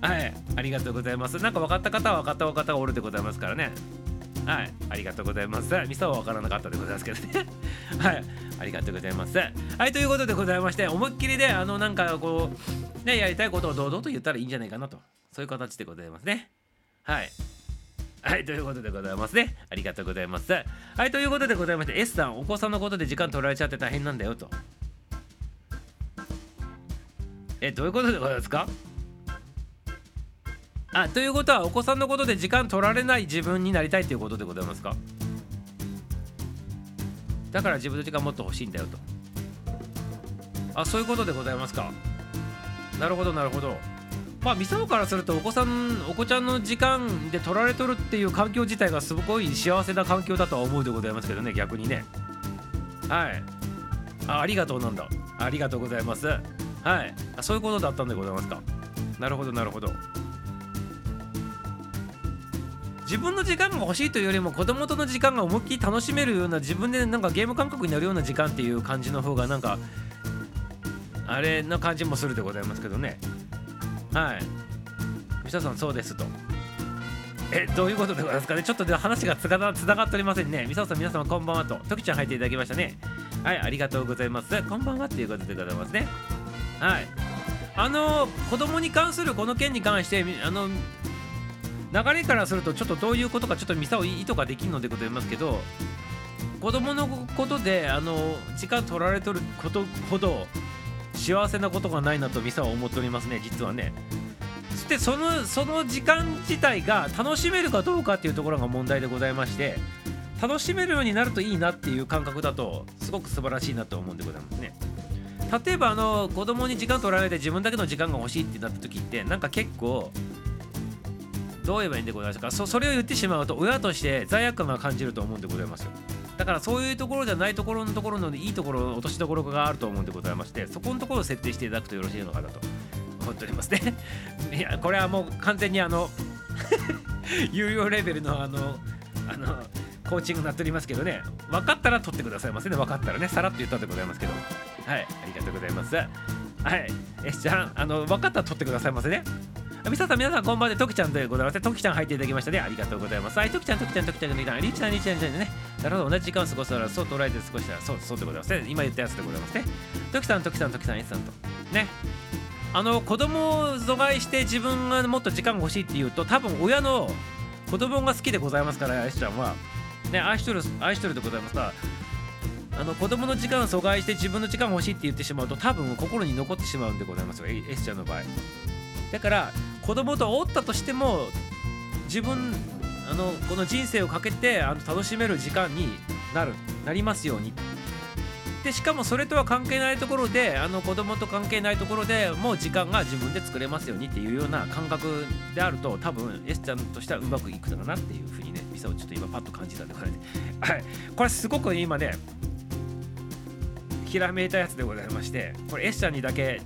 はいありがとうございますなんか分かった方は分かった方がおるでございますからねはいありがとうございます。ミサは分からなかったでございますけどね。はいありがとうございます。はいということでございまして思いっきりであのなんかこうねやりたいことを堂々と言ったらいいんじゃないかなと。そういう形でございますね。はい。はい、ということでございますね。ありがとうございます。はい、ということでございまして、S さん、お子さんのことで時間取られちゃって大変なんだよと。え、どういうことでございますか？あ、ということは、お子さんのことで時間取られない自分になりたいということでございますか？だから自分の時間もっと欲しいんだよと。あ、そういうことでございますか？なるほど、なるほど。まあ、ミサオからするとお子さんお子ちゃんの時間で取られとるっていう環境自体がすごい幸せな環境だとは思うでございますけどね逆にね。はい。あありがとうなんだ。ありがとうございます。はい。そういうことだったんでございますか？なるほどなるほど。自分の時間が欲しいというよりも子供との時間が思いっきり楽しめるような自分でなんかゲーム感覚になるような時間っていう感じの方がなんかあれな感じもするでございますけどねはい。ミさん、そうですと。え、どういうことでございますかねちょっとで話がつがつながっておりませんね。ミサさん、皆様こんばんはと。トキちゃん入っていただきましたね。はい、ありがとうございます。こんばんはっていうことでございますね。はい。あの子供に関するこの件に関して、あの、流れからするとちょっとどういうことかちょっとミサを意図ができるのでございますけど子供のことであの時間取られとることほど幸せなことがないなとミサは思っておりますね実はね。そしてそのその時間自体が楽しめるかどうかっていうところが問題でございまして楽しめるようになるといいなっていう感覚だとすごく素晴らしいなと思うんでございますね。例えばあの子供に時間取られて自分だけの時間が欲しいってなった時ってなんか結構どう言えばいいんでございますか？そそれを言ってしまうと親として罪悪感が感じると思うんでございますよ。だからそういうところじゃないところのところのいいところの落としどころがあると思うんでございましてそこのところを設定していただくとよろしいのかなと *laughs* 思っておりますね。*laughs* いやこれはもう完全にあの *laughs* 有料レベルのあのあのコーチングになっておりますけどね。分かったら取ってくださいませね。分かったらね。さらっと言ったんでございますけど。はいありがとうございます。はい。えじゃああの分かったら取ってくださいませね。みささん、皆さん、こんばんは。ときちゃんでございます。ときちゃん入っていただきましたね。ありがとうございます。はい、ときちゃん、ときちゃん、ときちゃん、ときちゃん、りーちゃん、りーちゃん、りーちゃんね。なるほど、同じ時間を過ごすなら、そう捉えて過ごしたら、そう、そうでございますね。今言ったやつでございますね。ときさん、ときさん、ときさん、いつさんと。ね。あの、子供を阻害して自分がもっと時間が欲しいっていうと、多分親の子供が好きでございますから、あしちゃんは。ね、愛しとる、愛しとるでございますが、あの子供の時間を阻害して自分の時間欲しいって言ってしまうと多分心に残ってしまうんでございますよ S ちゃんの場合だから子供とおったとしても自分あのこの人生をかけてあの楽しめる時間になるなりますように。でしかもそれとは関係ないところであの子供と関係ないところでもう時間が自分で作れますようにっていうような感覚であると多分 S ちゃんとしてはうまくいくだろうなっていうふうにねミサをちょっと今パッと感じたんでこれ,、はい、これすごく今ねひらめいたやつでございましてこれ S ちゃんにだけ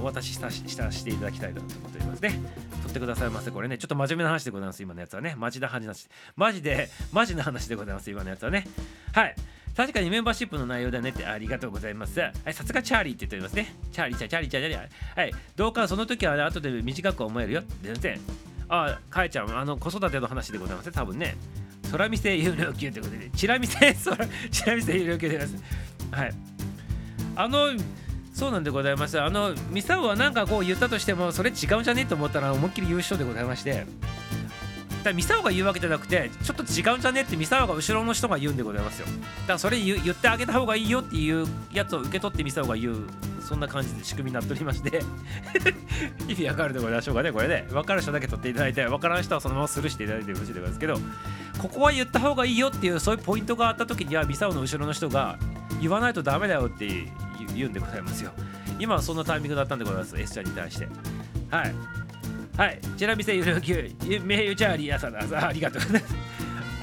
お渡ししたししていただきたいなと思っておりますね取ってくださいませこれねちょっと真面目な話でございます今のやつはねマジな話マジでマジな話でございます今のやつはねはい確かにメンバーシップの内容だねってありがとうございます。はい、さすがチャーリーって言っておりますね。チャーリーちゃん、チャーリーちゃん、チャーリー。はい、どうかその時は、ね、後で短く思えるよ。全然。あ、かえちゃん、あの子育ての話でございますね、多分ね。空見せ有料級ということで、チラ見せ、チラ見せ有料級でございます。はい。あのそうなんでございます。あのミサオは何かこう言ったとしてもそれ違うんじゃね？えと思ったら思いっきり優勝でございまして。だミサオが言うわけじゃなくてちょっと違うんじゃね？ってミサオが後ろの人が言うんでございますよ。だからそれ言ってあげた方がいいよっていうやつを受け取ってミサオが言うそんな感じで仕組みになっておりまして。*laughs* 意味わかるでございましょうかねこれね。分かる人だけ取っていただいて分からん人はそのままスルーしていただいてよろしいでございますけど。ここは言った方がいいよっていうそういうポイントがあった時にはミサオの後ろの人が言わないとダメだよって言うんでございますよ今はそんなタイミングだったんでございます S ちゃんに対してはいはいちなみに有料級名誉チャーリーさんありがとうございます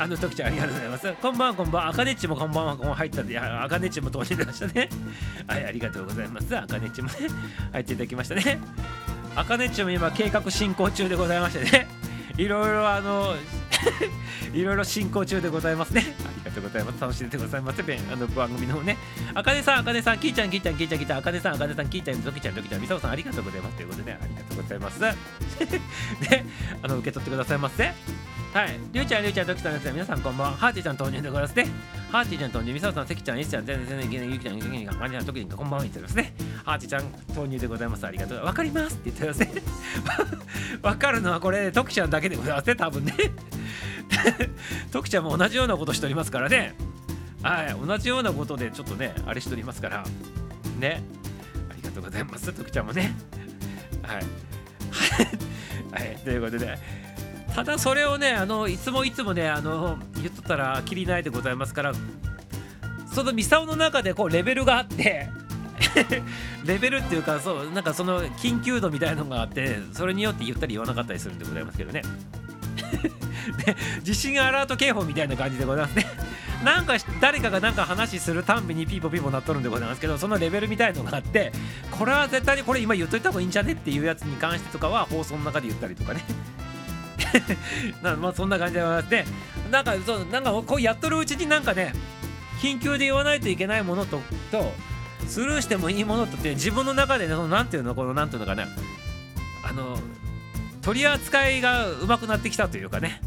あの時ちゃんありがとうございます。こんばんは、こんばんは。あかねちもこんばんは、こんばんは入ったんで、あかねちも投入出ましたね。*laughs* はい、ありがとうございます。あかねちもね、入っていただきましたね。あかねちも今、計画進行中でございましてね。いろいろあの *laughs* いろいろ進行中でございますね。りがとうございます。楽しんでございます。あの番組のね。あかねさん、あかねさん、きいちゃん、きいちゃん、きいちゃん、きいちゃん、あかねさん、あかねさん、きいちゃん、どきちゃん、どきちゃん、みさおさん、ありがとうございます。ということで、ありがとうございます。で、あの受け取ってくださいませ。はい。りゅうちゃん、りゅうちゃん、どきさん、皆さん、こんばんは。ハーティーちゃん、投入でございますね。ハーティーちゃん、投入、みさおさん、せきちゃん、いつちゃん、全然、全然、ゆきちゃん、ゆきちゃん、かんちゃん、ときに、こんばんは、言ってますね。ハーティーちゃん、投入でございます。ありがとう。わかりますって言ってますね。わかるのは、これ、ときちゃんだけでございますね、多分ね。ときちゃんも同じようなことしておりますからね。はい、同じようなことでちょっとね、あれしておりますから。ね。ありがとうございます。ときちゃんもね。はい。はい、ということで。ただそれをね、あのいつもいつもね、あの言っとったらきりないでございますから、そのミサオの中でこうレベルがあって、*laughs* レベルっていうかそうなんかその緊急度みたいなのがあってそれによって言ったり言わなかったりするんでございますけどね。*laughs* で地震アラート警報みたいな感じでございますね。*laughs* なんか誰かがなんか話するたんびにピーポピーポなっとるんでございますけどそのレベルみたいのがあってこれは絶対にこれ今言っといた方がいいんじゃねっていうやつに関してとかは放送の中で言ったりとかね。*laughs* *laughs* まあそんな感じでございます。ねなんかそうなんかこうやっとるうちになんかね緊急で言わないといけないものととスルーしてもいいものとって自分の中でねそのなんていうのこのなんていうのかなあの取り扱いがうまくなってきたというかね。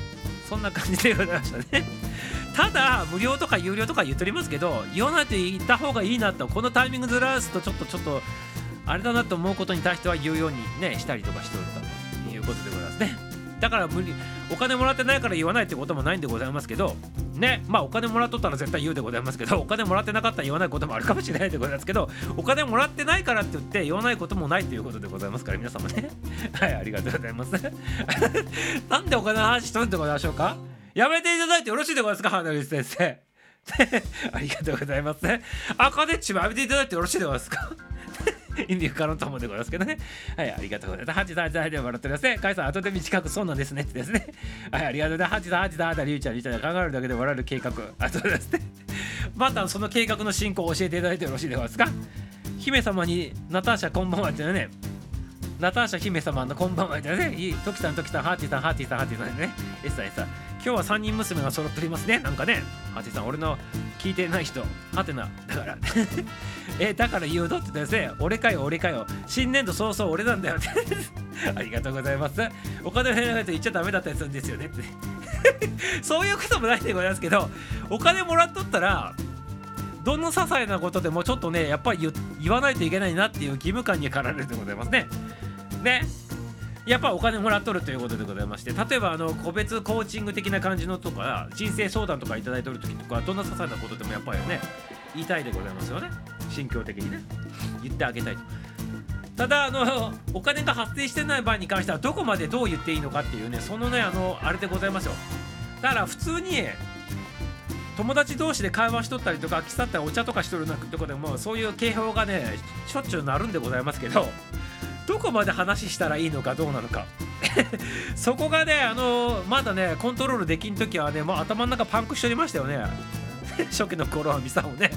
そんな感じでございましたね。*laughs* ただ無料とか有料とか言っておりますけど言わないと言った方がいいなとこのタイミングずらすとちょっとちょっとあれだなと思うことに対しては言うようにねしたりとかしておるということでございますね。だから無理お金もらってないから言わないってこともないんでございますけどねまあお金もらっとったら絶対言うでございますけど *laughs* お金もらってなかったら言わないこともあるかもしれないでございますけどお金もらってないからって言って言わないこともないということでございますから皆様ね。はいありがとうございます。*laughs* なんでお金の話しとるんでございましょうか？やめていただいてよろしいでございますか？花火先生。*laughs* ありがとうございます。あかねっちもやめていただいてよろしいでございますか？意味不可能と思うんでございますけどね。はい、ありがとうございます。ハチさん、ハチさん、で笑っておりますね。カイさん、後で短くそうなんですねってですね。はい、ありがとうございます。ハチさん、ハチさん、あたり、ゆうちゃん、ゆうちゃん、考えるだけで笑える計画。ありがとうございますね。また、その計画の進行を教えていただいてよろしいでございますか。姫様に、ナターシャ、こんばんはってね。ナターシャ姫様のこんばんはでね。いい、トキさん、トキさん、ハーティさん、ハーティさん、ハーティさんね。エスタエスタ。今日は3人娘が揃っておりますね。なんかねハーティさん俺の聞いてない人ハテナだから。*laughs* えだから言うのってですね俺かよ俺かよ。新年度早々俺なんだよって。*laughs* ありがとうございます。お金を減らないと言っちゃダメだったりするんですよねって。*laughs* そういうこともないでございますけどお金もらっとったらどんな些細なことでもちょっとねやっぱり言わないといけないなっていう義務感に駆られるでございますね。ね。やっぱお金もらっとるということでございまして例えばあの個別コーチング的な感じのとか人生相談とかいただいておる時とかどんな些細なことでもやっぱりね言いたいでございますよね。心境的にね。言ってあげたいと。ただあのお金が発生してない場合に関してはどこまでどう言っていいのかっていうねそのねあのあれでございますよ。だから普通に友達同士で会話しとったりとか喫茶店お茶とかしとるとこでもそういう警報がねしょっちゅうなるんでございますけど *laughs* どこまで話したらいいのかどうなのか。*laughs* そこがねあのまだねコントロールできん時はねもう頭の中パンクしておりましたよね。*laughs* 初期の頃はミサをね。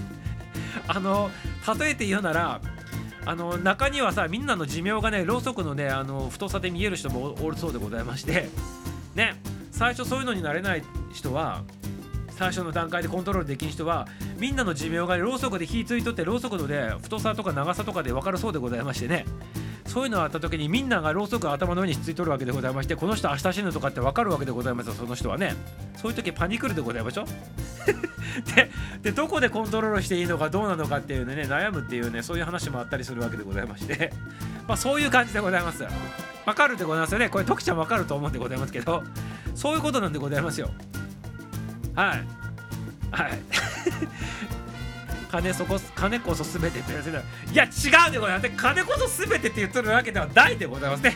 あの例えて言うならあの中にはさみんなの寿命がねろうそくのねあの太さで見える人もおるそうでございまして。ね最初そういうのになれない人は最初の段階でコントロールできん人はみんなの寿命がろうそくで火ついとってろうそくので太さとか長さとかで分かるそうでございましてね。そういうのがあった時にみんながろうそく頭の上にひっついとるわけでございましてこの人明日死ぬとかって分かるわけでございますよその人はね。そういう時パニクるでございましょ？*laughs* ででどこでコントロールしていいのかどうなのかっていうね悩むっていうねそういう話もあったりするわけでございまして。まあそういう感じでございます分かるでございますよね。これ徳ちゃん分かると思うんでございますけど。そういうことなんでございますよ。はい。はい。*laughs* 金そこ金こそ全てって言われていや違うでございます金こそ全てって言っとるわけではないでございますね。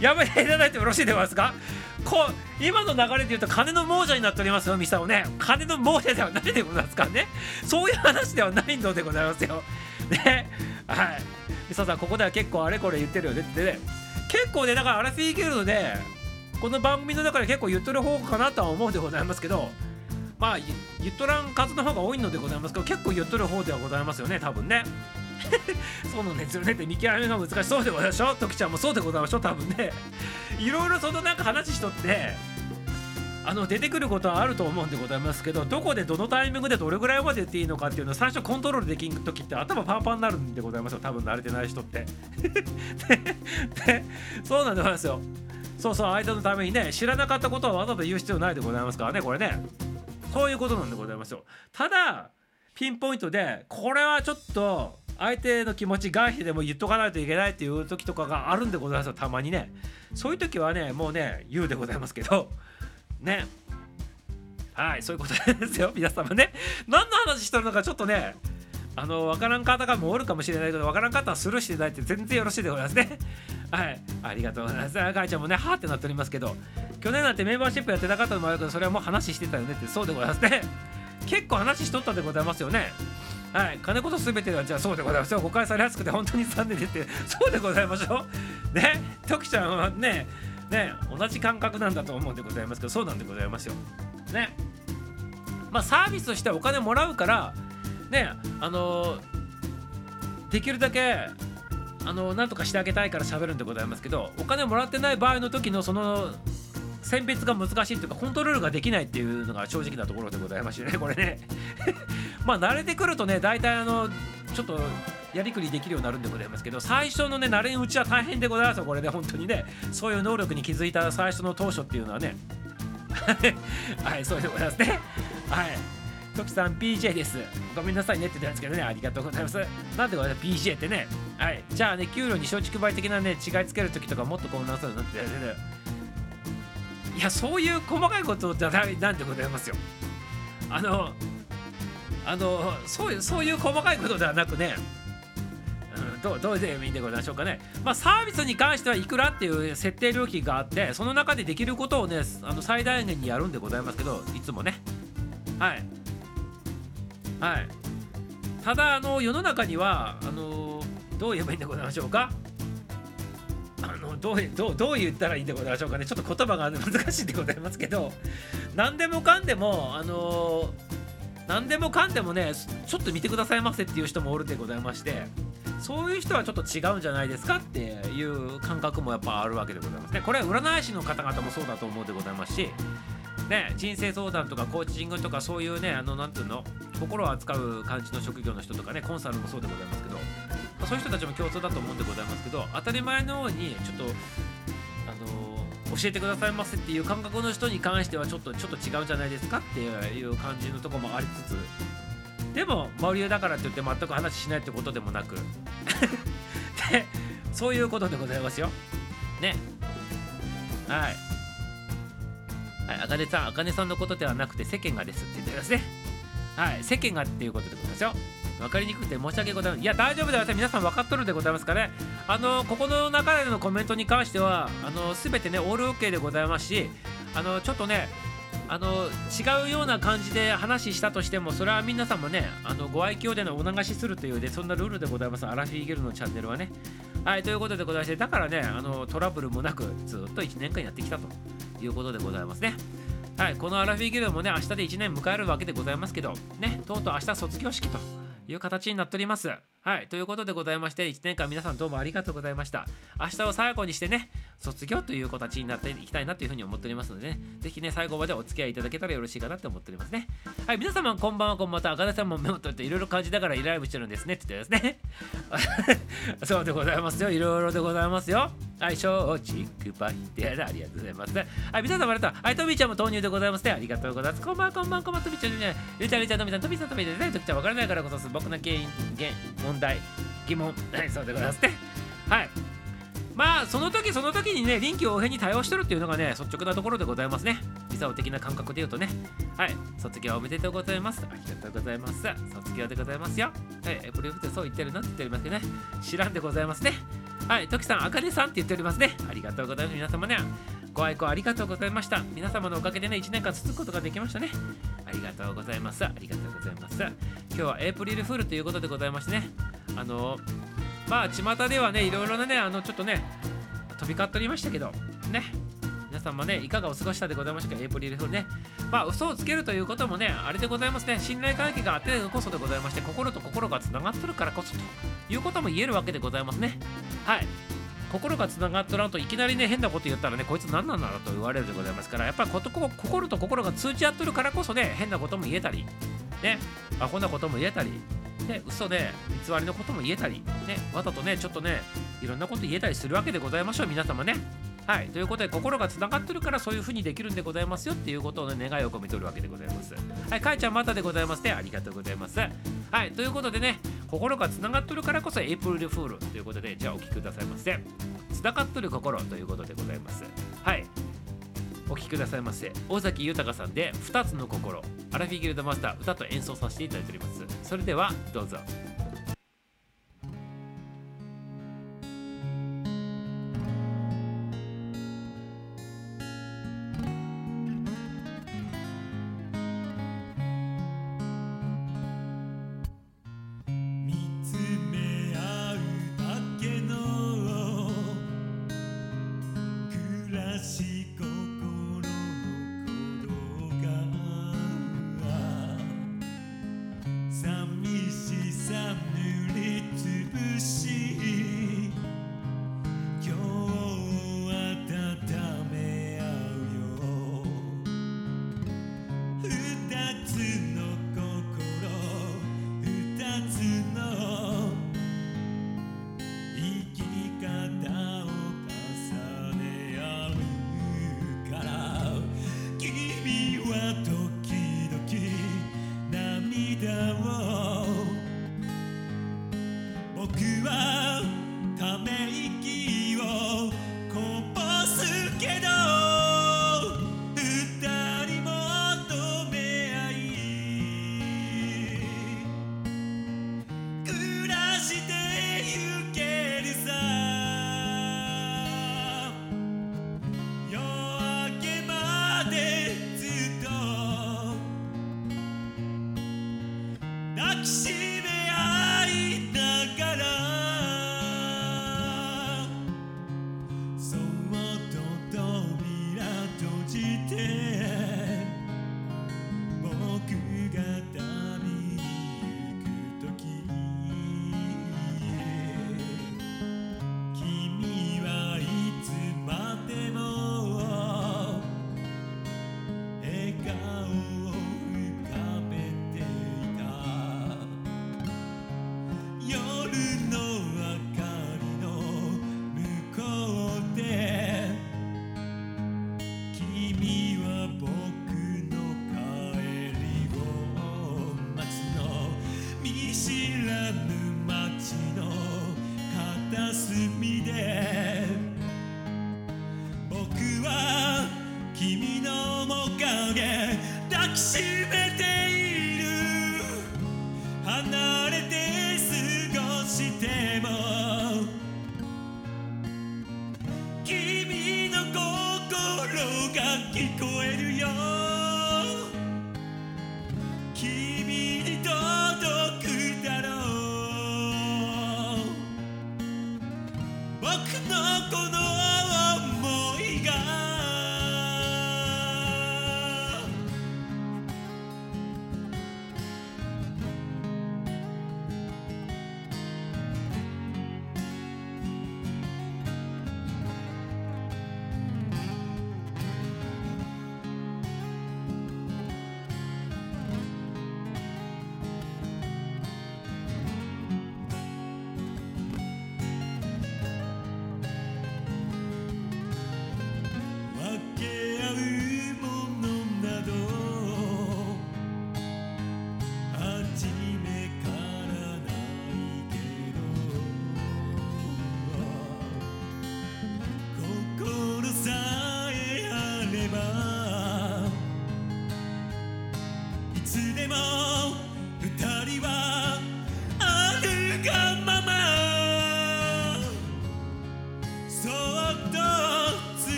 やめていただいてよろしいでございますか？こう今の流れで言うと金の亡者になっておりますよミサオね。金の亡者ではないでございますからね。そういう話ではないのでございますよ。ね。はい。ミサさんここでは結構あれこれ言ってるよねってね。結構ねだからアラフィーギルドでこの番組の中で結構言ってる方かなとは思うでございますけどまあ言っとらん数の方が多いのでございますけど結構言っとる方ではございますよね多分ね。*laughs* そうなんですよね。って見極めが難しそうでございましょ時ちゃんもそうでございましょ多分ね。いろいろそのなんか話しとってあの出てくることはあると思うんでございますけどどこでどのタイミングでどれぐらいまで言っていいのかっていうのを最初コントロールできん時って頭パンパンになるんでございますよ。多分慣れてない人って。*laughs* でそうなんでございますよ。そうそう相手のためにね知らなかったことはわざと言う必要ないでございますからねこれね。そういうことなんでございますよ。ただピンポイントでこれはちょっと相手の気持ち外皮でも言っとかないといけないっていう時とかがあるんでございますよ。たまにね。そういう時はねもうね言うでございますけど。ね。はいそういうことですよ。皆様ね。何の話してるのかちょっとねあの分からん方がもおるかもしれないけど分からん方はスルーしていただいて全然よろしいでございますね。*laughs* はい。ありがとうございます。ガイちゃんもねはーってなっておりますけど去年なんてメンバーシップやってなかったのもあるけどそれはもう話してたよねってそうでございますね。*laughs* 結構話しとったでございますよね。はい。金子と全てはじゃあそうでございますよ。誤解されやすくて本当に残念でってそうでございましょう。*laughs* ね。徳ちゃんはねね同じ感覚なんだと思うんでございますけどそうなんでございますよ。ね。まあサービスとしてはお金もらうからねあのできるだけあのなんとかしてあげたいから喋るんでございますけどお金もらってない場合の時のその選別が難しいというかコントロールができないっていうのが正直なところでございましてね *laughs* これね。*laughs* まあ慣れてくるとね大体あのちょっとやりくりできるようになるんでございますけど最初のね慣れんうちは大変でございますよこれね本当にね。そういう能力に気づいた最初の当初っていうのはね。*laughs* はいそうでございますね。はい。トキさん PJ です。ごめんなさいねって言ったんですけどね、ありがとうございます。なんでこれ PJ ってね、はい。じゃあね、給料に松竹梅的なね、違いつけるときとかもっと混乱するなって言われて、いや、そういう細かいことじゃないなんでございますよ。あの、あの、そういう、そういう細かいことではなくね、どうどうでいいんでございましょうかね、まあ、サービスに関してはいくらっていう設定料金があってその中でできることをねあの最大限にやるんでございますけどいつもねはいはい。ただあの世の中にはあのどう言えばいいんでございましょうか？あのどうどうどう言ったらいいんでございましょうかね？ちょっと言葉が難しいでございますけど何でもかんでもあの何でもかんでもねちょっと見てくださいませっていう人もおるでございましてそういう人はちょっと違うんじゃないですかっていう感覚もやっぱあるわけでございます。ねこれは占い師の方々もそうだと思うでございますしね、人生相談とかコーチングとかそういうねあのなんていうの心を扱う感じの職業の人とかねコンサルもそうでございますけど、まあ、そういう人たちも共通だと思うんでございますけど当たり前のようにちょっとあの教えてくださいませっていう感覚の人に関してはちょっとちょっと違うじゃないですかっていう感じのとこもありつつでも森生だからって言って全く話しないってことでもなく *laughs* でそういうことでございますよ。ね。はい。はい、あかねさん、あかねさんのことではなくて世間がですって言ってますね。はい、世間がっていうことでございますよ。分かりにくくて申し訳ございません。いや、大丈夫でございます。皆さん分かっとるでございますかね。あの、ここの中でのコメントに関しては、あの、すべてね、オールオッケーでございますし、あの、ちょっとね、あの違うような感じで話したとしてもそれは皆さんもねあのご愛嬌でのお流しするというでそんなルールでございます。アラフィーゲルのチャンネルはね。はいということでございましてだからねあのトラブルもなくずっと1年間やってきたということでございますね。はいこのアラフィーゲルもね明日で1年迎えるわけでございますけどねとうとう明日卒業式という形になっております。はい、ということでございまして、1年間皆さんどうもありがとうございました。明日を最後にしてね、卒業という形になっていきたいなというふうに思っておりますのでね、ぜひね、最後までお付き合いいただけたらよろしいかなと思っておりますね。はい、皆様こんばんは、こんばんは。赤田さんもメモ取っていろいろ感じながらライブしてるんですねって言ってですね。*laughs* そうでございますよ。いろいろでございますよ。はい、松竹パイでありがとうございます。はい、皆様ありがとう。はい、トミーちゃんも投入でございますね。ありがとうございます。こんばんは、こんばんは、こんばんは、トミーちゃんね。ゆうちゃん、ゆうちゃん、トミーさん、トミーさん、トミーさん、トミーちゃん、わからないからこそ僕の原因、原問題、疑問、はい、そうでございますね。はい。まあその時その時にね臨機応変に対応してるっていうのがね率直なところでございますね。理想的な感覚で言うとね。はい。卒業おめでとうございます。ありがとうございます。卒業でございますよ。はい。プリフってそう言ってるなって言っておりますけどね。知らんでございますね。はい。トキさんあかねさんって言っておりますね。ありがとうございます。皆様ね。ご愛顧ありがとうございました。皆様のおかげでね1年間続くことができましたね。ありがとうございます。ありがとうございます。今日はエイプリルフールということでございましてね。あのまあ巷ではねいろいろなねあのちょっとね飛び交っておりましたけど。ね。皆さんもねいかがお過ごしたでございましたか？エイプリルフールね。まあ嘘をつけるということもねあれでございますね。信頼関係があってこそでございまして心と心がつながってるからこそということも言えるわけでございますね。はい。心がつながっとらんといきなりね変なこと言ったらねこいつ何なんだろうと言われるでございますからやっぱり心と心が通じ合っとるからこそね変なことも言えたりねアホなことも言えたりね、嘘で偽りのことも言えたり、ね、わざとね、ちょっとね、いろんなこと言えたりするわけでございましょう、皆様ね。はい、ということで、心がつながってるからそういうふうにできるんでございますよっていうことをね、願いを込めておるわけでございます。はい、かいちゃんまたでございますね。ありがとうございます。はい、ということでね、心がつながってるからこそエイプリルフールということで、じゃあお聞きくださいませ。つながってる心ということでございます。はい。お聴きくださいませ尾崎豊さんで「2つの心」アラフィギルドマスター歌と演奏させていただいておりますそれではどうぞ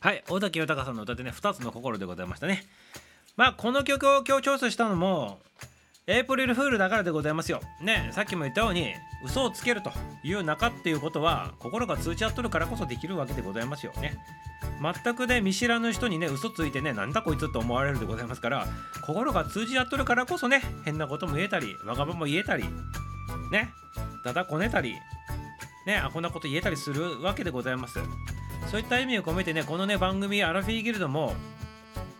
はい尾崎豊さんの歌でね2つの心でございましたね。まあこの曲を今日チョイスしたのもエイプリルフールだからでございますよ。ねさっきも言ったように嘘をつけるという中っていうことは心が通じ合っとるからこそできるわけでございますよね。全くね見知らぬ人にね嘘ついてねなんだこいつと思われるでございますから心が通じ合っとるからこそね変なことも言えたりわがまま言えたりねだだこねたりねアホなこと言えたりするわけでございますそういった意味を込めてねこのね番組アラフィーギルドも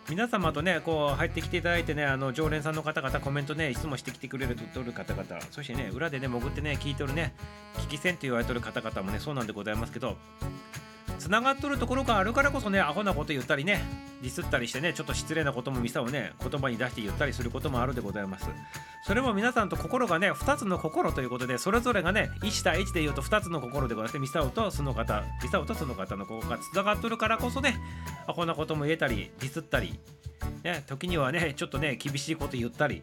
皆様とねこう入ってきていただいてねあの常連さんの方々コメントねいつもしてきてくれるとる方々そしてね裏でね潜ってね聞いとるね聞き戦と言われとる方々もねそうなんでございますけどつながっとるところがあるからこそねアホなこと言ったりねディスったりしてねちょっと失礼なこともミサをね言葉に出して言ったりすることもあるでございます。それも皆さんと心がね2つの心ということでそれぞれがね1対1で言うと2つの心でございましてミサオとその方ミサオとその方の心がつながっとるからこそねこんなことも言えたりディスったりね時にはねちょっとね厳しいこと言ったり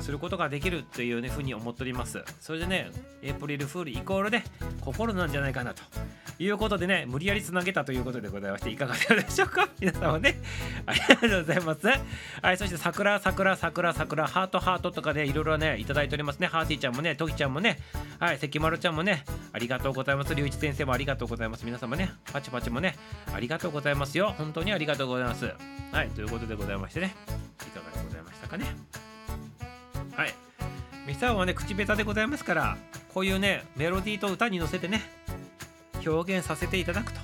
することができるというねふうに思っております。それでねエイプリルフールイコールで心なんじゃないかなということでね無理やりつなげたということでございましていかがでしょうか？*laughs* 皆様ね。ありがとうございます。はいそして桜桜桜桜ハートハートとかねいろいろねいただいておりますね。ハーティーちゃんもねトキちゃんもね。はい関丸ちゃんもねありがとうございます。龍一先生もありがとうございます。皆様ねパチパチもねありがとうございますよ。本当にありがとうございます。はいということでございましてねいかがでございましたかね。はい。ミサオはね、口下手でございますから、こういうね、メロディーと歌に乗せてね、表現させていただくと。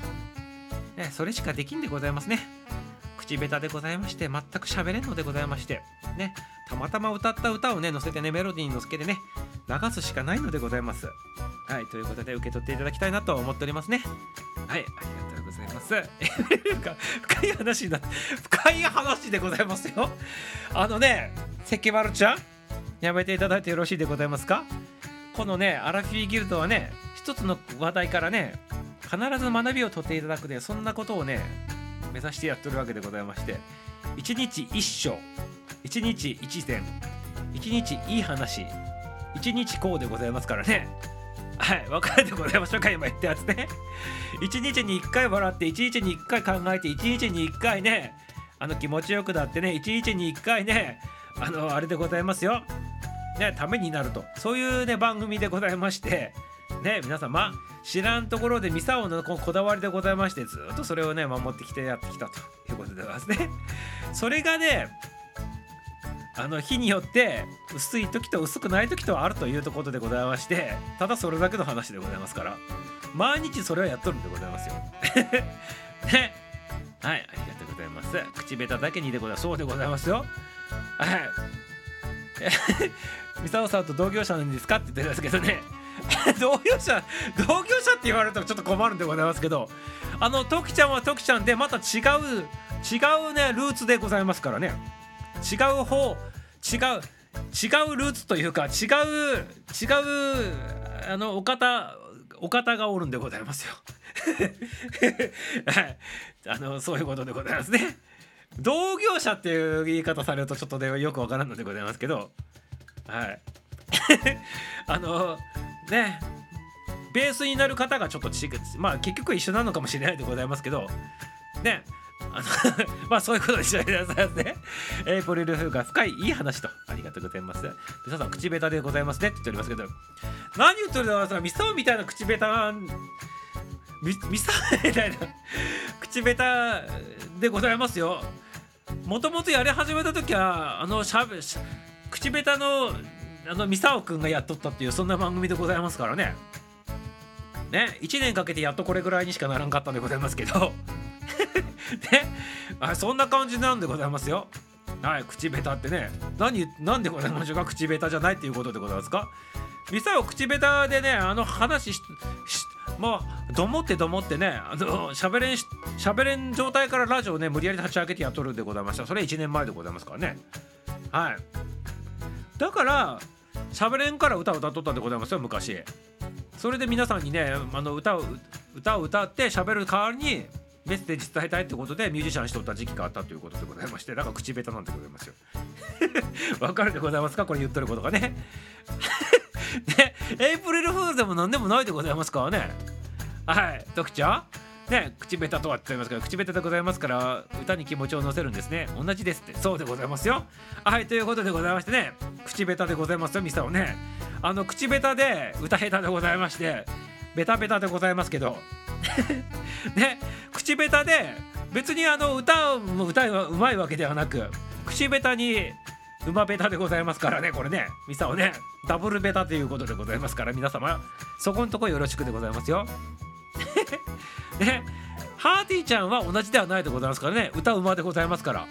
ね、それしかできんでございますね。口下手でございまして、全く喋れんのでございまして、ね、たまたま歌った歌をね、乗せてね、メロディーに乗せてね、流すしかないのでございます。はい、ということで受け取っていただきたいなと思っておりますね。はい、ありがとうございます。*laughs* 深深い話だ、深い話でございますよ。あのね、関丸ちゃん、やめていただいてよろしいでございますか？このねアラフィーギルドはね一つの話題からね必ず学びを取っていただくねそんなことをね目指してやってるわけでございまして一日一章一日一善一日いい話一日こうでございますからね。はい分かるでございましょうか？今言ったやつね。一日に一回笑って一日に一回考えて一日に一回ねあの気持ちよくなってね一日に一回ねあのあれでございますよ。ね、ためになるとそういうね番組でございましてね皆様知らんところでミサオのここだわりでございましてずっとそれをね守ってきてやってきたということでございますね。*laughs* それがねあの日によって薄い時と薄くない時とあるというところでございましてただそれだけの話でございますから毎日それはやっとるんでございますよ。*laughs* ねはいありがとうございます。口下手だけにでございますそうでございますよ。はい。ミサオさんと同業者なんですかって言ってるんですけどね。*laughs* 同業者同業者って言われるとちょっと困るんでございますけどあのトキちゃんはトキちゃんでまた違う違うねルーツでございますからね。違う方違う違うルーツというか違う違うあのお方お方がおるんでございますよ。*laughs* はい。あのそういうことでございますね。同業者っていう言い方されるとちょっとねよくわからんのでございますけどはい。*laughs* あのねベースになる方がちょっと違うまあ結局一緒なのかもしれないでございますけど。ねあの *laughs* まあそういうことにしてくださいね。エイプリルフが深いいい話と。ありがとうございます。皆さん口下手でございますね。って言っておりますけど。何言ってるんだろうさミサオみたいな口下手ミミサオみたいな *laughs* 口下手でございますよ。もともとやり始めた時はあのしゃべしゃ口下手のあのミサオくんがやっとったっていうそんな番組でございますからね。ね1年かけてやっとこれぐらいにしかならんかったんでございますけど。*laughs* ねあそんな感じなんでございますよ。はい口下手ってね。何なんでございましょうか？口下手じゃないっていうことでございますか？ミサオ口下手でねあの話ししまあどもってどもってねあの喋れんし喋れん状態からラジオをね無理やり立ち上げてやっとるんでございました。それ1年前でございますからね。はい。だから喋れんから歌を歌っとったんでございますよ昔。それで皆さんにねあの歌を歌を歌って喋る代わりにメッセージ伝えたいってことでミュージシャンしとった時期があったということでございましてだから口下手なんでございますよ。*laughs* わかるでございますか？これ言っとることがね。*laughs* ねエイプリルフールでも何でもないでございますからね。はい徳ちゃん？ね口下手とはって言いますけど口下手でございますから歌に気持ちを乗せるんですね。同じですって。そうでございますよ。はいということでございましてね口下手でございますよミサをね。あの口下手で歌下手でございましてベタベタでございますけど。*laughs* ね口下手で別にあの歌も歌がうまいわけではなく口下手に馬ベタでございますからねこれね。ミサをね。ダブルベタということでございますから皆様そこのとこよろしくでございますよ。*laughs* ねハーティーちゃんは同じではないでございますからね。歌う馬でございますから。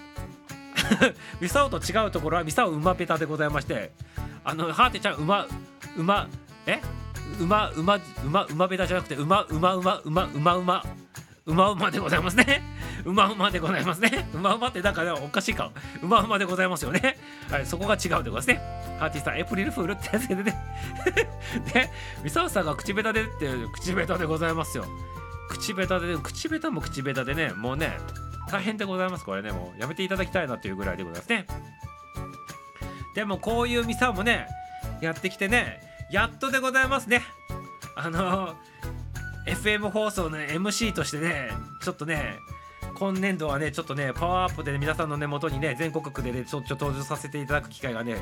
*laughs* ミサオと違うところはミサオ馬ペタでございましてあのハーティーちゃん馬馬え？馬馬馬馬ペタじゃなくて馬馬馬馬馬馬馬馬でございますね。馬馬でございますね。馬馬ってだからおかしいか馬馬でございますよね。はいそこが違うでございますね。ハーティーさんエプリルフールってやつでね。*laughs* でミサオさんが口下手でって口下手でございますよ。口下手で口下手も口下手でねもうね大変でございます。これねもうやめていただきたいなというぐらいでございますね。でもこういうミサオもねやってきてねやっとでございますね。あの FM 放送の MC としてねちょっとね今年度はねちょっとねパワーアップで、ね、皆さんの根元にね全国区でねちょっと登場させていただく機会がね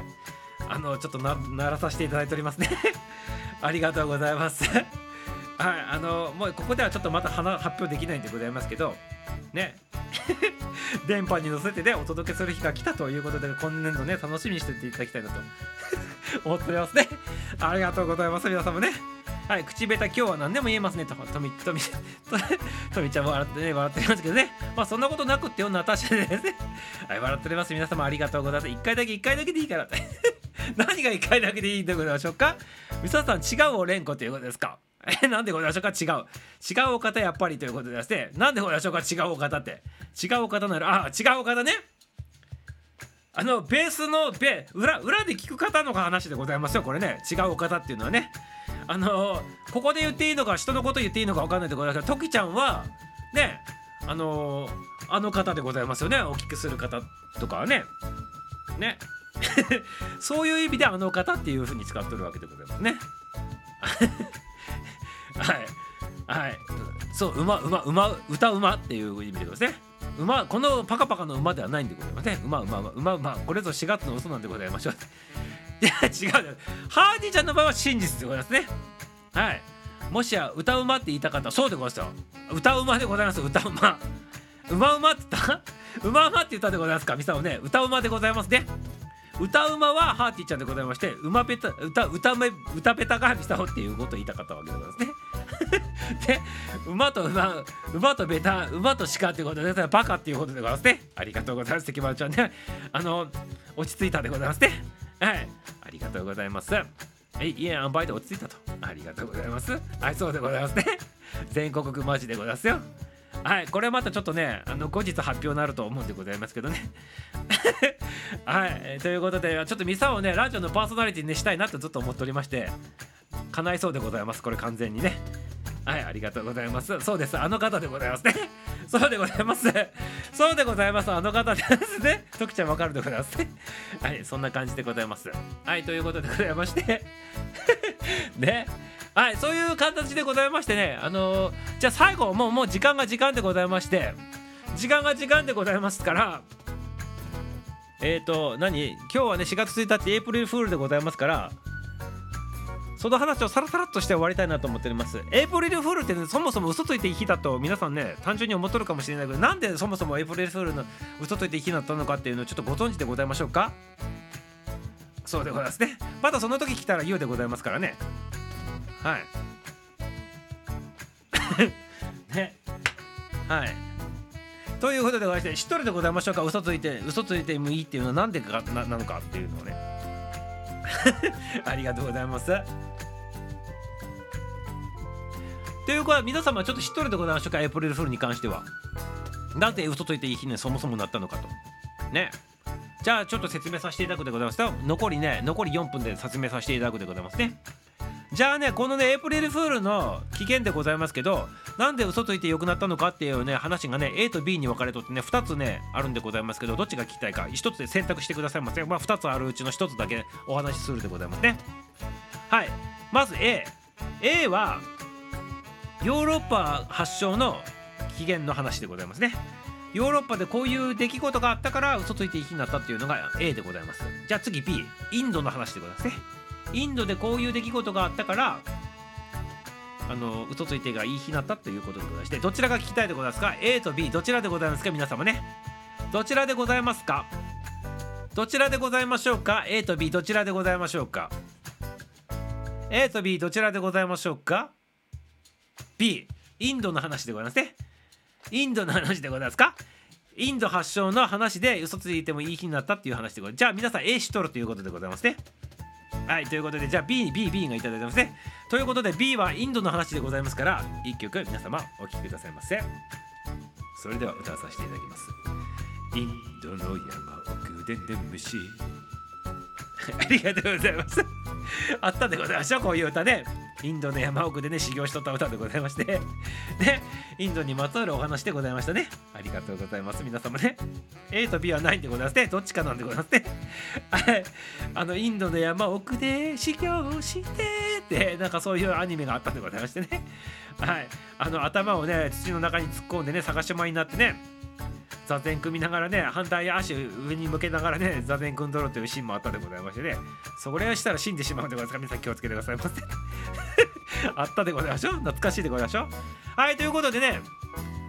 あのちょっとならさせていただいておりますね。*laughs* ありがとうございます。はいあのもうここではちょっとまた花発表できないんでございますけどね。*laughs* 電波に乗せてねお届けする日が来たということで今年度ね楽しみにしてていただきたいなと。*laughs* 思っておりますね。ありがとうございます皆様ね。はい口下手今日は何でも言えますねととみとみとみちゃんも笑ってね笑ってますけどね。まあそんなことなくってよナターシャですね。*laughs* はい笑っております。皆様ありがとうございます。一回だけ一回だけでいいから。何が一回だけでいいんでございましょうか。みささん違うお連呼ということですか。え *laughs* なんでございましょか違う。違うお方やっぱりということでですねなんでございましょか違うお方って。違うお方ならあ違うお方ね。あのベースのベ裏裏で聞く方の話でございますよこれね。違うお方っていうのはね。あのここで言っていいのか人のこと言っていいのか分かんないでございますけどトキちゃんはねあのあの方でございますよね。お聞きする方とかはね。ね。*laughs* そういう意味であの方っていうふうに使ってるわけでございますね。*laughs* はい。はい。そう馬馬馬歌馬っていう意味でございますね。馬このパカパカの馬ではないんでございますね馬馬馬馬馬これぞ4月の嘘なんでございましょう。*laughs* いや違う。ハーディちゃんの場合は真実でございますね。はい。もしや歌うまって言いたかったらそうでございます。よ歌うまでございます。歌うま。うまうまって言った。うまうまって言ったでございますか。みさおね。歌うまでございますね。歌うまはハーティーちゃんでございましてうまペタ歌歌め歌ペタがみさおっていうことを言いたかったわけでございますね *laughs* で馬と馬馬とベタ馬と鹿っていうことでバカっていうことでございますねありがとうございます関丸ちゃんねあの落ち着いたでございますねはいありがとうございますえいえ、塩梅で落ち着いたと。ありがとうございます。はい、そうでございますね。全国マジでございますよ。はい、これまたちょっとね、あの後日発表になると思うんでございますけどね。*laughs* はい、ということで、ちょっとミサをね、ラジオのパーソナリティにしたいなとずっと思っておりまして、叶いそうでございます、これ完全にね。はい、ありがとうございます。そうです、あの方でございますね。*laughs* そうでございます。そうでございます、あの方ですね。徳ちゃんわかるでございますね。はい、そんな感じでございます。はい、ということでございまして、*laughs* ね。はい、そういう形でございましてね、あのーじゃあ最後、もうもう時間が時間でございまして、時間が時間でございますから、えっ、ー、と、何？今日はね、4月1日、エイプリルフールでございますから、その話をさらさらっとして終わりたいなと思っております。エイプリルフールって、ね、そもそも嘘ついていい日だと皆さんね、単純に思っとるかもしれないけど、なんでそもそもエイプリルフールの嘘ついていい日だったのかっていうのをちょっとご存知でございましょうか？そうでございますね。またその時来たら言うでございますからね。はい。*laughs* ね。はい。ということでございまして、一人でございましょうか、嘘ついて、嘘ついてもいいっていうのはなんでかななのかっていうのをね。*laughs* ありがとうございます。ということは皆様ちょっと一人でございましょうか？エイプリルフールに関してはなぜ嘘ついていい日にそもそもなったのかとねじゃあちょっと説明させていただくでございますよ残りね残り4分で説明させていただくでございますねじゃあねこのねエイプリルフールの起源でございますけどなんで嘘ついて良くなったのかっていうね話がね A と B に分かれとってね2つねあるんでございますけどどっちが聞きたいか1つで選択してくださいませまあ2つあるうちの1つだけお話しするでございますね。はい。まず A A はヨーロッパ発祥の起源の話でございますね。ヨーロッパでこういう出来事があったから嘘ついていい日になったっていうのが A でございます。じゃあ次 B インドの話でございますね。インドでこういう出来事があったからあの嘘ついてがいい日になったということでございましてどちらが聞きたいでございますか？A と B どちらでございますか？皆様ね。どちらでございますか？どちらでございましょうか？A と B どちらでございましょうか？A と B どちらでございましょうか？B インドの話でございますね。インドの話でございますか？インド発祥の話で嘘ついてもいい日になったっていう話でございます。じゃあ皆さん A しとるということでございますね。はいということでじゃあ B に BB がいただいてますね。ということで B はインドの話でございますから1曲皆様お聴きくださいませ。それでは歌わさせていただきます。インドの山奥でで虫 *laughs* ありがとうございます。あったでございましょうこういう歌ね。インドの山奥でね修行しとった歌でございまして。*laughs* ねインドにまつわるお話でございましたね。ありがとうございます皆様ね。A と B はないんでございますね。どっちかなんでございますね。は *laughs* いあのインドの山奥で修行してってなんかそういうアニメがあったんでございましてね。はい。あの頭をね土の中に突っ込んでね探しまになってね。座禅組みながらね反対足上に向けながらね座禅組んどろというシーンもあったでございましてね。それをしたら死んでしまうんでございますか皆さん気をつけてくださいませ。*laughs* あったでございましょう。懐かしいでございましょう。はいということでね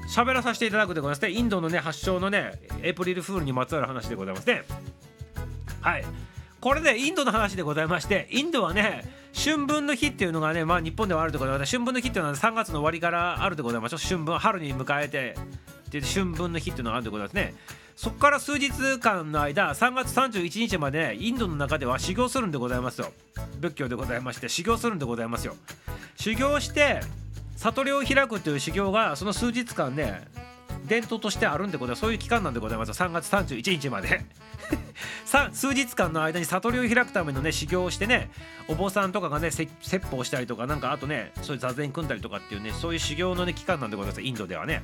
喋らさせていただくでございますね。インドのね発祥のねエイプリルフールにまつわる話でございますね。はい。これねインドの話でございましてインドはね春分の日っていうのがねまあ日本ではあるでございます春分の日っていうのは3月の終わりからあるでございましょう春分春に迎えてって春分の日っていうのがあるでございますね。そこから数日間の間3月31日までインドの中では修行するんでございますよ。仏教でございまして修行するんでございますよ。修行して悟りを開くという修行がその数日間ね伝統としてあるんでございます。そういう期間なんでございます。3月31日まで。*laughs* 数日間の間に悟りを開くためのね修行をしてねお坊さんとかがね説法したりとかなんかあとねそういう座禅組んだりとかっていうねそういう修行のね期間なんでございます。インドではね。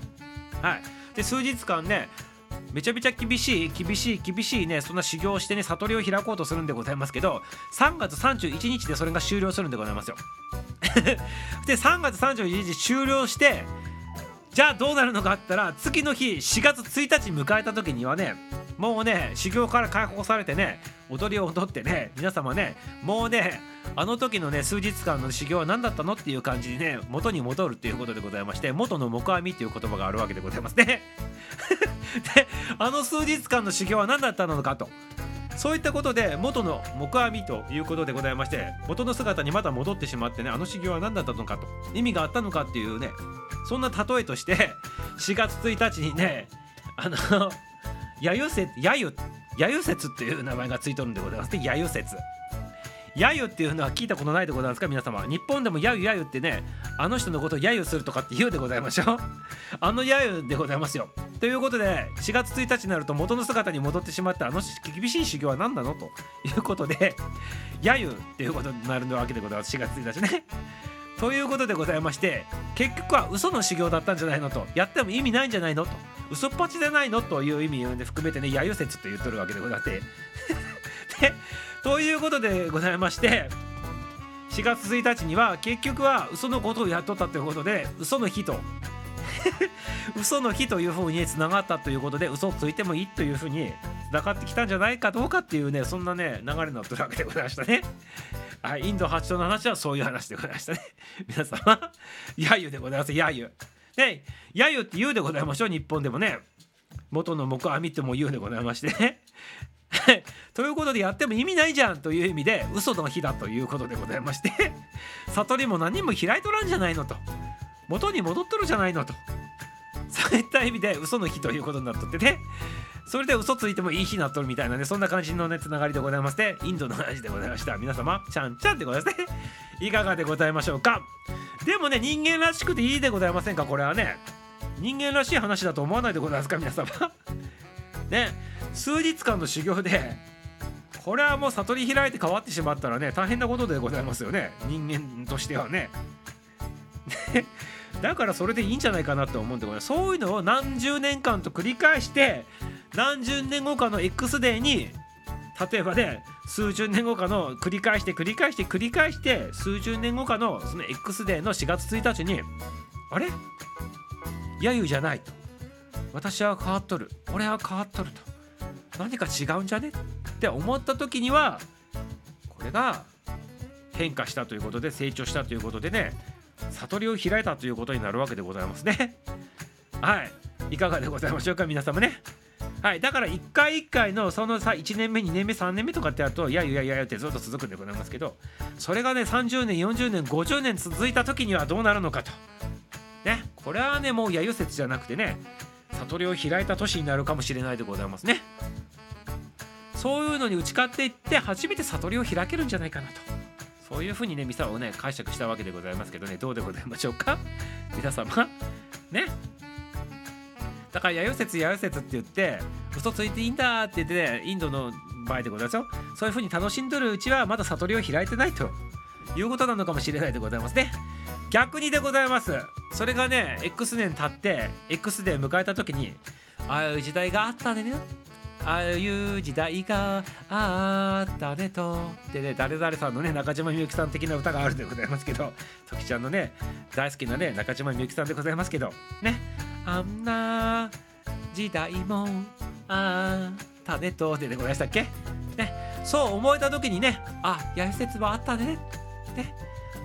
はい。で数日間ねめちゃめちゃ厳しい厳しい厳しいねそんな修行をしてね悟りを開こうとするんでございますけど3月31日でそれが終了するんでございますよ。*laughs* で3月31日終了してじゃあどうなるのかあったら次の日4月1日迎えた時にはねもうね修行から解放されてね踊りを踊ってね皆様ねもうねあの時のね数日間の修行は何だったのっていう感じにね元に戻るっていうことでございまして元の木阿弥っていう言葉があるわけでございますね。*laughs* であの数日間の修行は何だったのかと。そういったことで元の木阿弥ということでございまして元の姿にまた戻ってしまってねあの修行は何だったのかと意味があったのかっていうねそんな例えとして *laughs* 4月1日にねあの揶揄説揶揄揶揄説っていう名前がついとるんでございます。ね揶揄説。揶揄っていうのは聞いたことないでございますか？皆様。日本でも揶揄揶揄ってねあの人のことを揶揄するとかって言うでございましょう。あの揶揄でございますよ。ということで4月1日になると元の姿に戻ってしまったあの厳しい修行は何なの？ということで揶揄っていうことになるわけでございます。4月1日ね。ということでございまして結局は嘘の修行だったんじゃないのとやっても意味ないんじゃないのと嘘っぱちじゃないのという意味を、含めてね揶揄説と言っとるわけでござって。*laughs* ということでございまして4月1日には結局は嘘のことをやっとったということで嘘の日と *laughs* 嘘の日というふうにつながったということで嘘をついてもいいというふうにつながってきたんじゃないかどうかっていうねそんなね流れになってるわけでございましたね。*laughs* はい、インド発祥の話はそういう話でございましたね。*laughs* 皆様、揶揄でございます、揶揄。で、揶揄って言うでございましょう、日本でもね。元の木阿弥っても言うでございましてね。ということでやっても意味ないじゃんという意味で嘘の日だということでございまして悟りも何も開いとらんじゃないのと元に戻っとるじゃないのと。*laughs* そういった意味で嘘の日ということになっとってね。それで嘘ついてもいい日になっとるみたいなね。そんな感じのねつながりでございまして。インドの話でございました。皆様ちゃんちゃんでございますね。*laughs* いかがでございましょうか？でもね人間らしくていいでございませんか？これはね。人間らしい話だと思わないでございますか？皆様。*laughs* ね。数日間の修行でこれはもう悟り開いて変わってしまったらね大変なことでございますよね。人間としてはね。だからそれでいいんじゃないかなと思うんでございますそういうのを何十年間と繰り返して何十年後かの X デーに例えばね数十年後かの繰り返して繰り返して繰り返して数十年後かのその X デーの4月1日にあれ？揶揄じゃないと。私は変わっとる。俺は変わっとると。何か違うんじゃね？って思った時にはこれが変化したということで成長したということでね悟りを開いたということになるわけでございますね。*laughs* はい。いかがでございましょうか皆様ね。はい。だから1回1回のそのさ1年目2年目3年目とかってやるといやいやいやってずっと続くんでございますけどそれがね30年40年50年続いた時にはどうなるのかと。ね。これはねもう揶揄説じゃなくてね悟りを開いた年になるかもしれないでございますね。そういうのに打ち勝っていって初めて悟りを開けるんじゃないかなと。そういうふうにねミサをね解釈したわけでございますけどねどうでございましょうか？*laughs* 皆様ね？だから揶揄説揶揄説って言って嘘ついていいんだって言ってねインドの場合でございますよ。そういうふうに楽しんどるうちはまだ悟りを開いてないということなのかもしれないでございますね。逆にでございます。それがね X 年経って X で迎えた時にああいう時代があったねああいう時代があったねと。でね誰々さんのね中島みゆきさん的な歌があるでございますけど時ちゃんのね大好きなね中島みゆきさんでございますけどね。あんな時代もあったねと。ででございましたっけ？ね。そう思えた時にねあやり説はあったね。ね。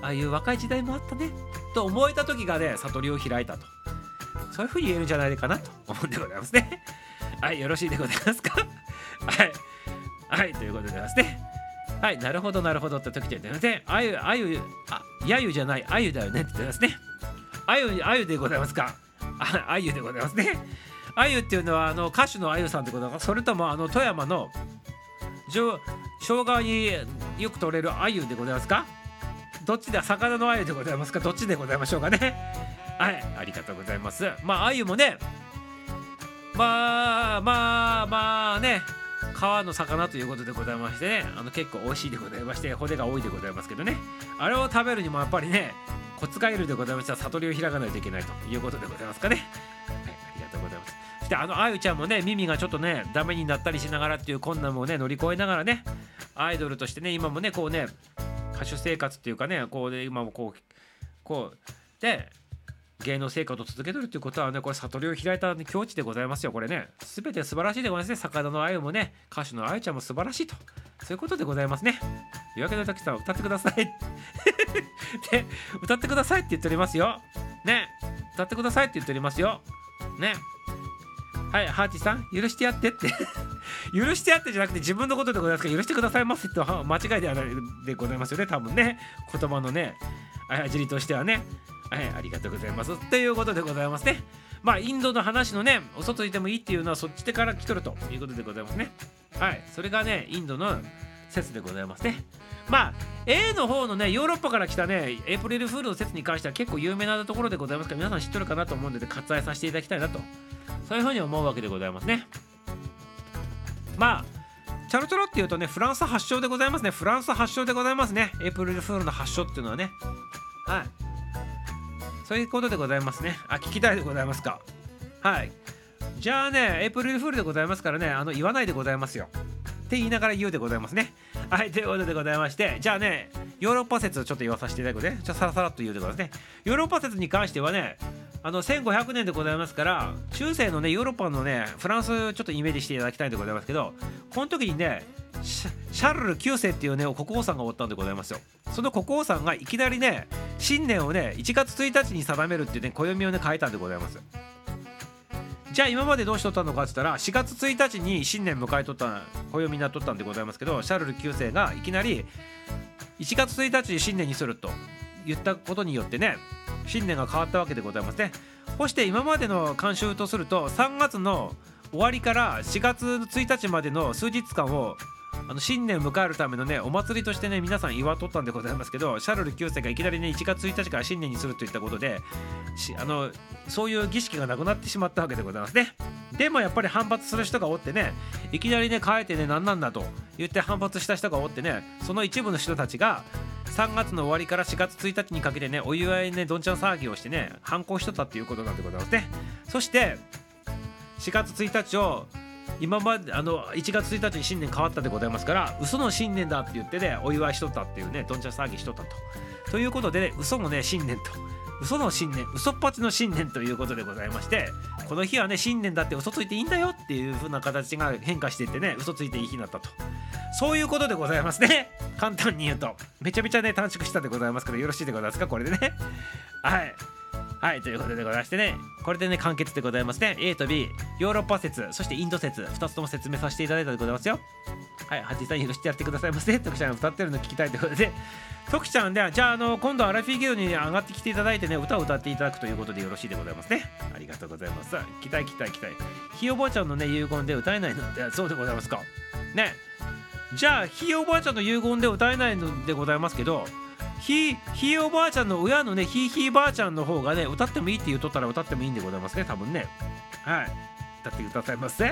ああいう若い時代もあったね。と思えた時がね悟りを開いたと。そういうふうに言えるんじゃないかなと思うんでございますね。はいよろしいでございますか？*laughs* はいはいということでございますね。はいなるほどなるほどって時で言ってねあゆあゆあやゆじゃないあゆだよねって言ってますね。あゆあゆでございますか？ああゆでございますね。あゆっていうのはあの歌手のあゆさんってことかそれともあの富山の生姜によく取れるあゆでございますか？どっちだ？魚のあゆでございますか？どっちでございましょうかね？はいありがとうございます。まああゆもねまあまあまあね川の魚ということでございましてねあの結構美味しいでございまして骨が多いでございますけどね。あれを食べるにもやっぱりねコツがいるでございましたら悟りを開かないといけないということでございますかね。はいありがとうございます。そしてあのあゆちゃんもね耳がちょっとねダメになったりしながらっていう困難もね乗り越えながらねアイドルとしてね今もねこうね歌手生活っていうかねこうで今もこうこうで芸能生活を続けとるっていうことはねこれ悟りを開いた境地でございますよこれね。全て素晴らしいでございますね。坂田の愛もね歌手のあゆちゃんも素晴らしいと。そういうことでございますね。というわけで滝さん歌ってください。で歌ってくださいって言っておりますよ。ね歌ってくださいって言っておりますよ。ね。はいハーティさん許してやってって。*laughs* 許してやってじゃなくて自分のことでございますから許してくださいませって間違いではないでございますよね多分ね。言葉のねあやじりとしてはね。はいありがとうございます。ということでございますね。まあインドの話のね嘘ついてもいいっていうのはそっちでから来とるということでございますね。はいそれがねインドの説でございますね。まあ A の方のねヨーロッパから来たねエイプリルフールの説に関しては結構有名なところでございますから皆さん知っとるかなと思うので割愛させていただきたいなとそういうふうに思うわけでございますね。まあチャルチョロっていうとねフランス発祥でございますね。フランス発祥でございますね。エイプリルフールの発祥っていうのはね。はい。そういうことでございますね。あ聞きたいでございますか。はい。じゃあねエイプリルフールでございますからねあの言わないでございますよ。って言いながら言うでございますね。はいということでございましてじゃあねヨーロッパ説をちょっと言わさせていただくね。ちょっとさらさらっと言うでございますね。ヨーロッパ説に関してはねあの1500年でございますから中世のねヨーロッパのねフランスちょっとイメージしていただきたいんでございますけどこの時にねシャルル9世っていうね国王さんがおったんでございますよ。その国王さんがいきなりね新年をね1月1日に定めるっていうね暦をね変えたんでございますじゃあ今までどうしとったのかって言ったら4月1日に新年迎えとった暦になっとったんでございますけどシャルル9世がいきなり1月1日に新年にすると言ったことによってね新年が変わったわけでございますね。そして今までの慣習とすると3月の終わりから4月1日までの数日間をあの新年を迎えるためのねお祭りとしてね皆さん祝っとったんでございますけどシャルル9世がいきなりね1月1日から新年にするといったことであのそういう儀式がなくなってしまったわけでございますね。でもやっぱり反発する人がおってねいきなりね変えてね何なんだと言って反発した人がおってねその一部の人たちが3月の終わりから4月1日にかけてねお祝いねどんちゃん騒ぎをしてね反抗しとったっていうことなんでございますね。そして4月1日を今まであの1月1日に新年変わったでございますから嘘の新年だって言ってねお祝いしとったっていうねどんちゃん騒ぎしとったと。ということで、ね、嘘のね新年と。嘘の新年嘘っぱちの新年ということでございましてこの日はね新年だって嘘ついていいんだよっていう風な形が変化していってね嘘ついていい日になったと。そういうことでございますね。簡単に言うと。めちゃめちゃね短縮したでございますからよろしいでございますか？これでね。はい。はいということでございましてね。これでね完結でございますね。A と B ヨーロッパ説そしてインド説2つとも説明させていただいたでございますよ。はいハチさん許してやってくださいませ。徳ちゃんが歌ってるの聞きたいということで。徳ちゃんではじゃああの今度アラフィーゲルに上がってきていただいてね歌を歌っていただくということでよろしいでございますね。ありがとうございます。期待期待期待ひいおばあちゃんのね遺言で歌えないのでそうでございますか？ね。じゃあひいおばあちゃんの遺言で歌えないのでございますけどひひいおばあちゃんの親のねひいひいばあちゃんの方がね歌ってもいいって言うとったら歌ってもいいんでございますね多分ね。はい。歌ってくださいませ。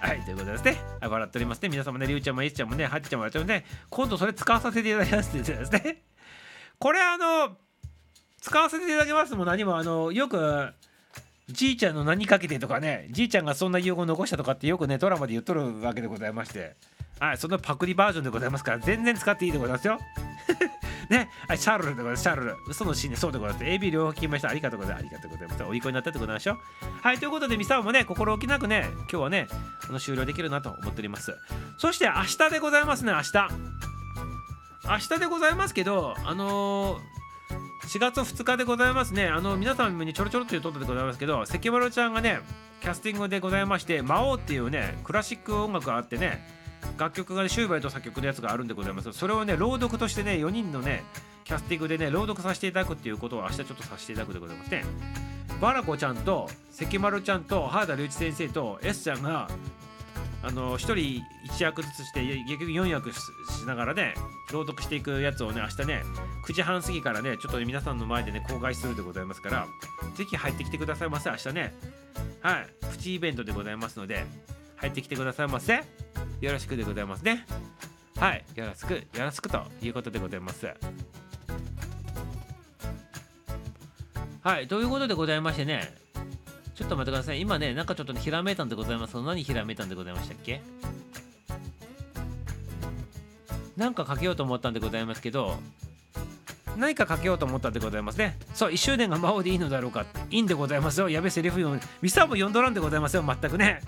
はいということですね。はい笑っておりますね。皆様ねりゅうちゃんもえいちゃんもねはっちゃんもやっちゃんもね。今度それ使わさせていただきますって言ってですね。*laughs* これあの使わせていただきますも何もあのよくじいちゃんの何かけてとかねじいちゃんがそんな遺言残したとかってよくねドラマで言っとるわけでございまして。はいそのパクリバージョンでございますから全然使っていいでございますよ。ね、はい、シャルルでございます。シャルル。嘘のシーンでそうでございます。AB 両方聞きました。ありがとうございます。ありがとうございます。おいっ子になったってことなんでしょ？はい、ということで、ミサオもね、心置きなくね、今日はね、あの終了できるなと思っております。そして明日でございますね、明日。明日でございますけど、あのー4月2日でございますね。あの皆さんにちょろちょろというとこでございますけど、関丸ちゃんがね、キャスティングでございまして、魔王っていうね、クラシック音楽があってね、楽曲がね、シューベルト作曲のやつがあるんでございます。それをね、朗読としてね、4人のね、キャスティングでね、朗読させていただくっていうことを明日ちょっとさせていただくでございますね。バラコちゃんと関丸ちゃんと原田隆一先生と S ちゃんが、あの1人1役ずつして結局4役ししながらね朗読していくやつをね明日ね9時半過ぎからねちょっとね皆さんの前でね公開するでございますからぜひ入ってきてくださいませ明日ねはいプチイベントでございますので入ってきてくださいませ。よろしくでございますね。はい。よろしくよろしくということでございます。はい。ということでございましてね。ちょっと待ってください。今ねなんかちょっとねひらめいたんでございます。何ひらめいたんでございましたっけ？なんかかけようと思ったんでございますけど何かかけようと思ったでございますね。そう1周年が魔王でいいのだろうか。いいんでございますよ。やべセリフ読むミサも読んどらんでございますよ。全くね。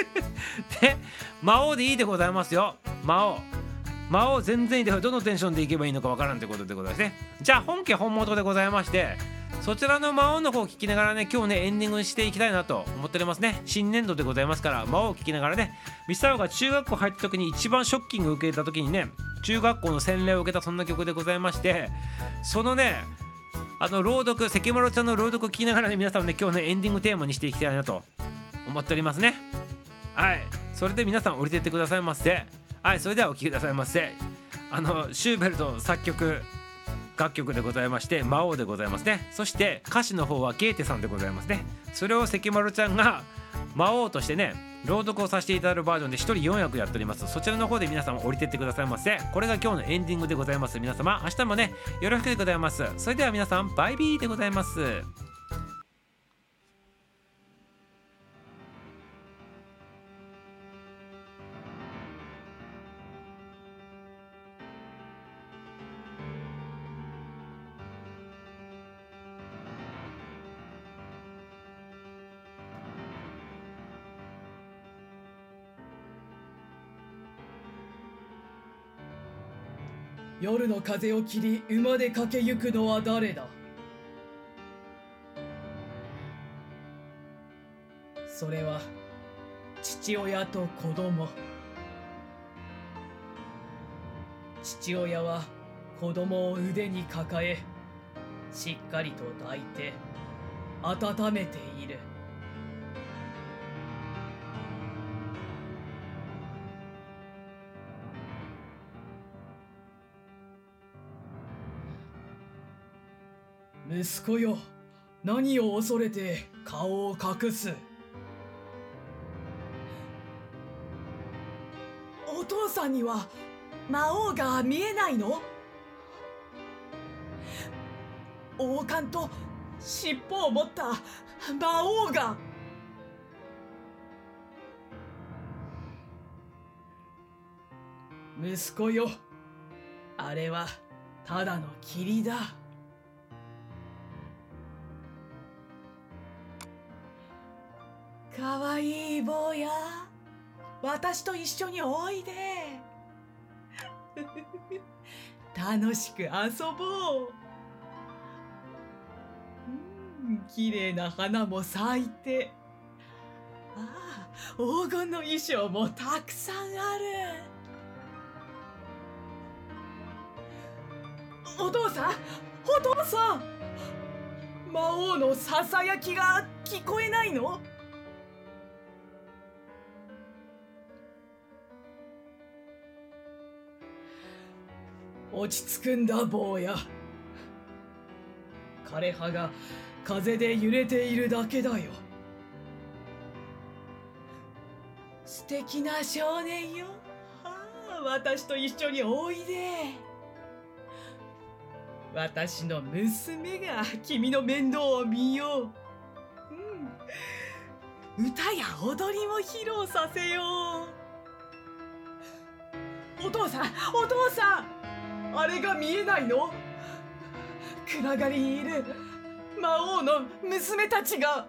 *laughs* で魔王でいいでございますよ。魔王。魔王全然いいでどのテンションでいけばいいのかわからんということでございますね。じゃあ本家本元でございましてそちらの魔王の方を聞きながらね今日ねエンディングしていきたいなと思っておりますね。新年度でございますから魔王を聞きながらねミスターが中学校入った時に一番ショッキングを受けた時にね中学校の洗礼を受けたそんな曲でございましてそのねあの朗読関丸ちゃんの朗読を聞きながらね皆さんね今日ねエンディングテーマにしていきたいなと思っておりますね。はい。それで皆さん降りてってくださいませはいそれではお聴きくださいませ。あのシューベルトの作曲楽曲でございまして魔王でございますね。そして歌詞の方はゲーテさんでございますね。それを関丸ちゃんが魔王としてね朗読をさせていただくバージョンで1人4役やっております。そちらの方で皆様降りてってくださいませ。これが今日のエンディングでございます。皆様明日もねよろしくでございます。それでは皆さんバイビーでございます。夜の風を切り馬で駆け行くのは誰だ？それは父親と子供。父親は子供を腕に抱えしっかりと抱いて温めている。息子よ。何を恐れて顔を隠す。お父さんには魔王が見えないの？王冠と尻尾を持った魔王が。息子よ。あれはただの霧だ。かわいい坊や。私と一緒においで。楽しく遊ぼう。うん綺麗な花も咲いて。ああ黄金の衣装もたくさんある。お父さんお父さん。魔王のささやきが聞こえないの？落ち着くんだ坊や。枯葉が風で揺れているだけだよ。素敵な少年よ。ああ私と一緒においで。私の娘が君の面倒を見よう、うん、歌や踊りも披露させよう。お父さんお父さん！あれが見えないの？暗がりにいる。魔王の娘たちが。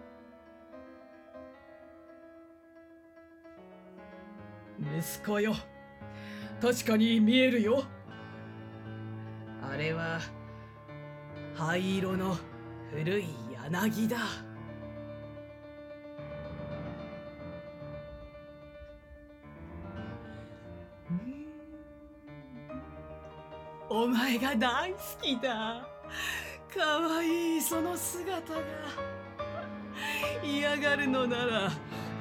息子よ。確かに見えるよ。あれは灰色の古い柳だ。お前が大好きだ。かわいいその姿が嫌がるのなら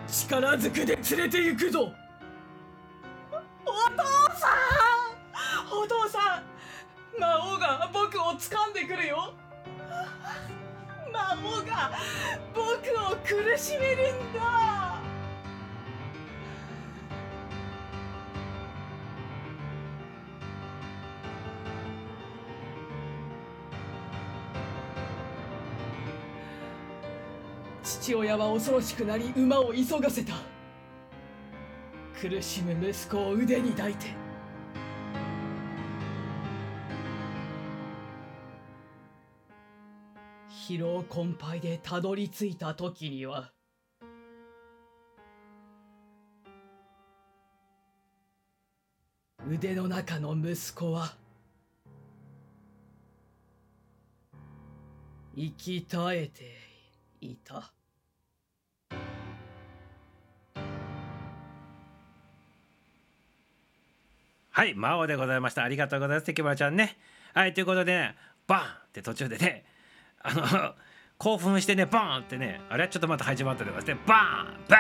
力ずくで連れて行くぞ。お父さんお父さん。魔王が僕を掴んでくるよ。魔王が僕を苦しめるんだ。父親は恐ろしくなり馬を急がせた。苦しむ息子を腕に抱いて。疲労困憊でたどり着いた時には腕の中の息子は生き絶えていた。はい魔王でございました。ありがとうございます。関村ちゃんね。はいということでねバンって途中でねあの興奮してねバーンってねあれはちょっとまた始まったでございましてバーンバ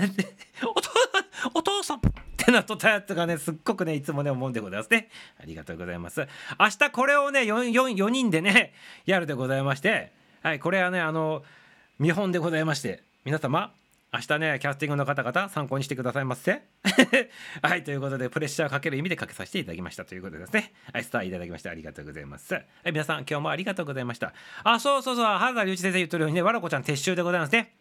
ーンお父さんお父さんってなっとったやつがねすっごくねいつもね思うんでございますね。ありがとうございます。明日これをね 4, 4, 4人でねやるでございましてはいこれはねあの見本でございまして皆様明日ねキャスティングの方々参考にしてくださいませ。*laughs* はいということでプレッシャーをかける意味でかけさせていただきました。ということですね。はいスターいただきましてありがとうございます。はい皆さん今日もありがとうございました。あそうそうそう原田隆一先生言ってるようにねわらこちゃん撤収でございますね。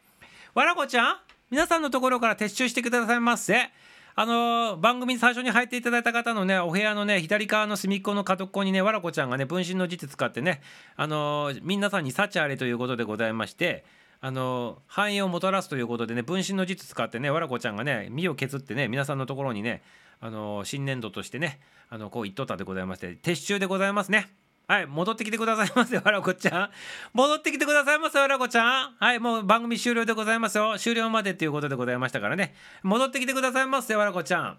わらこちゃん皆さんのところから撤収してくださいませ。あのー番組最初に入っていただいた方のねお部屋のね左側の隅っこの角っこにねわらこちゃんがね分身の術使ってねあのー皆さんに幸あれということでございましてあの繁栄をもたらすということでね分身の術使ってねわらこちゃんがね身を削ってね皆さんのところにねあの新年度としてねあのこう言っとったでございまして撤収でございますね。はい戻ってきてくださいませわらこちゃん。戻ってきてくださいませわらこちゃん。はいもう番組終了でございますよ。終了までっていうことでございましたからね。戻ってきてくださいませわらこちゃん。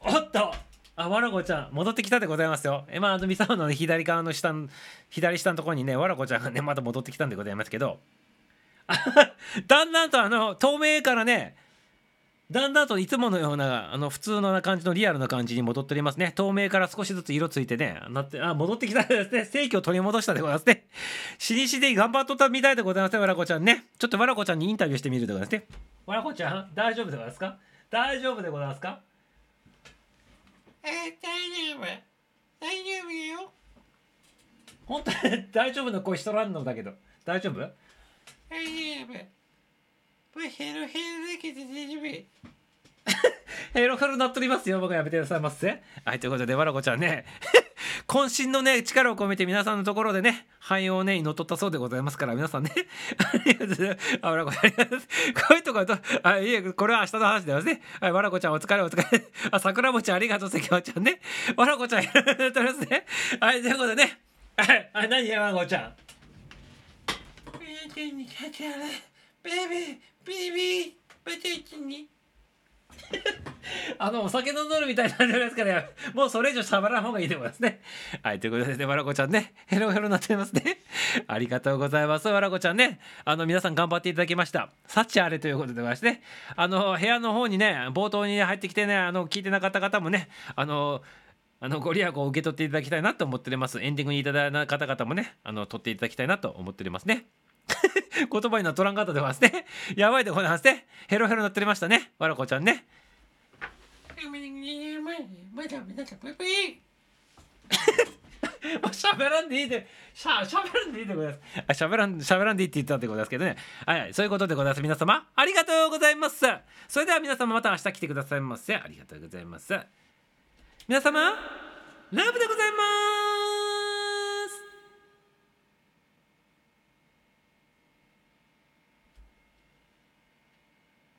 おっと。あわらこちゃん戻ってきたでございますよ。えまああのミサオの、左側の下の左下のところにねわらこちゃんがねまた戻ってきたんでございますけど。*laughs* だんだんとあの透明からねだんだんといつものようなあの普通の感じのリアルな感じに戻っておりますね。透明から少しずつ色ついてねなってあ戻ってきたですね。正規を取り戻したでございますね。死に死で頑張っとったみたいでございますねわらこちゃんね。ちょっとわらこちゃんにインタビューしてみるでございますね。わらこちゃん大丈夫でございますか？大丈夫でございますか、大丈夫。大丈夫よ。本当に大丈夫な声しとらんのだけど。大丈夫？大丈夫。これヘロヘロだけど大丈夫 *laughs* ヘロヘロなっとりますよ。僕はやめてくださいませ。はいということでわらこちゃんね。*laughs* 渾身のね力を込めて皆さんのところでね繁栄をね祈っとったそうでございますから皆さんね。*laughs* ありがとうございます。あわらこちゃんありがとうございます。こういうところとあいえこれは明日の話でございますね。はいわらこちゃんお疲れお疲れ。あ桜餅ありがとう関尾ちゃんね。わらこちゃんやられてますね。はいということでね。はいはい何やわらこちゃん。皆さんにかけられベビーベビーバタイチに *laughs* あのお酒飲んどるみたいになってますからもうそれ以上しゃべらん方がいいと思いますね。はいということでねわらこちゃんねヘロヘロになってますね。*laughs* ありがとうございますわらこちゃんねあの皆さん頑張っていただきました。幸あれということでございましてねあの部屋の方にね冒頭に入ってきてねあの聞いてなかった方もねあのあのご利益を受け取っていただきたいなと思っております。エンディングにいただいた方々もねあの取っていただきたいなと思っておりますね。*laughs* 言葉になっとらんかったでございますね。*laughs* やばいでございますね。ヘロヘロになっておりましたね。わらこちゃんね。まだまだバイバイもう喋らんでいいで、しゃ、喋らんでいいでございます。あ、喋らん、喋らんでいいって言ったんでございますけどね。はい、はい、そういうことでございます。皆様、ありがとうございます。それでは皆様また明日来てくださいませ。ありがとうございます。皆様、ラブでございます。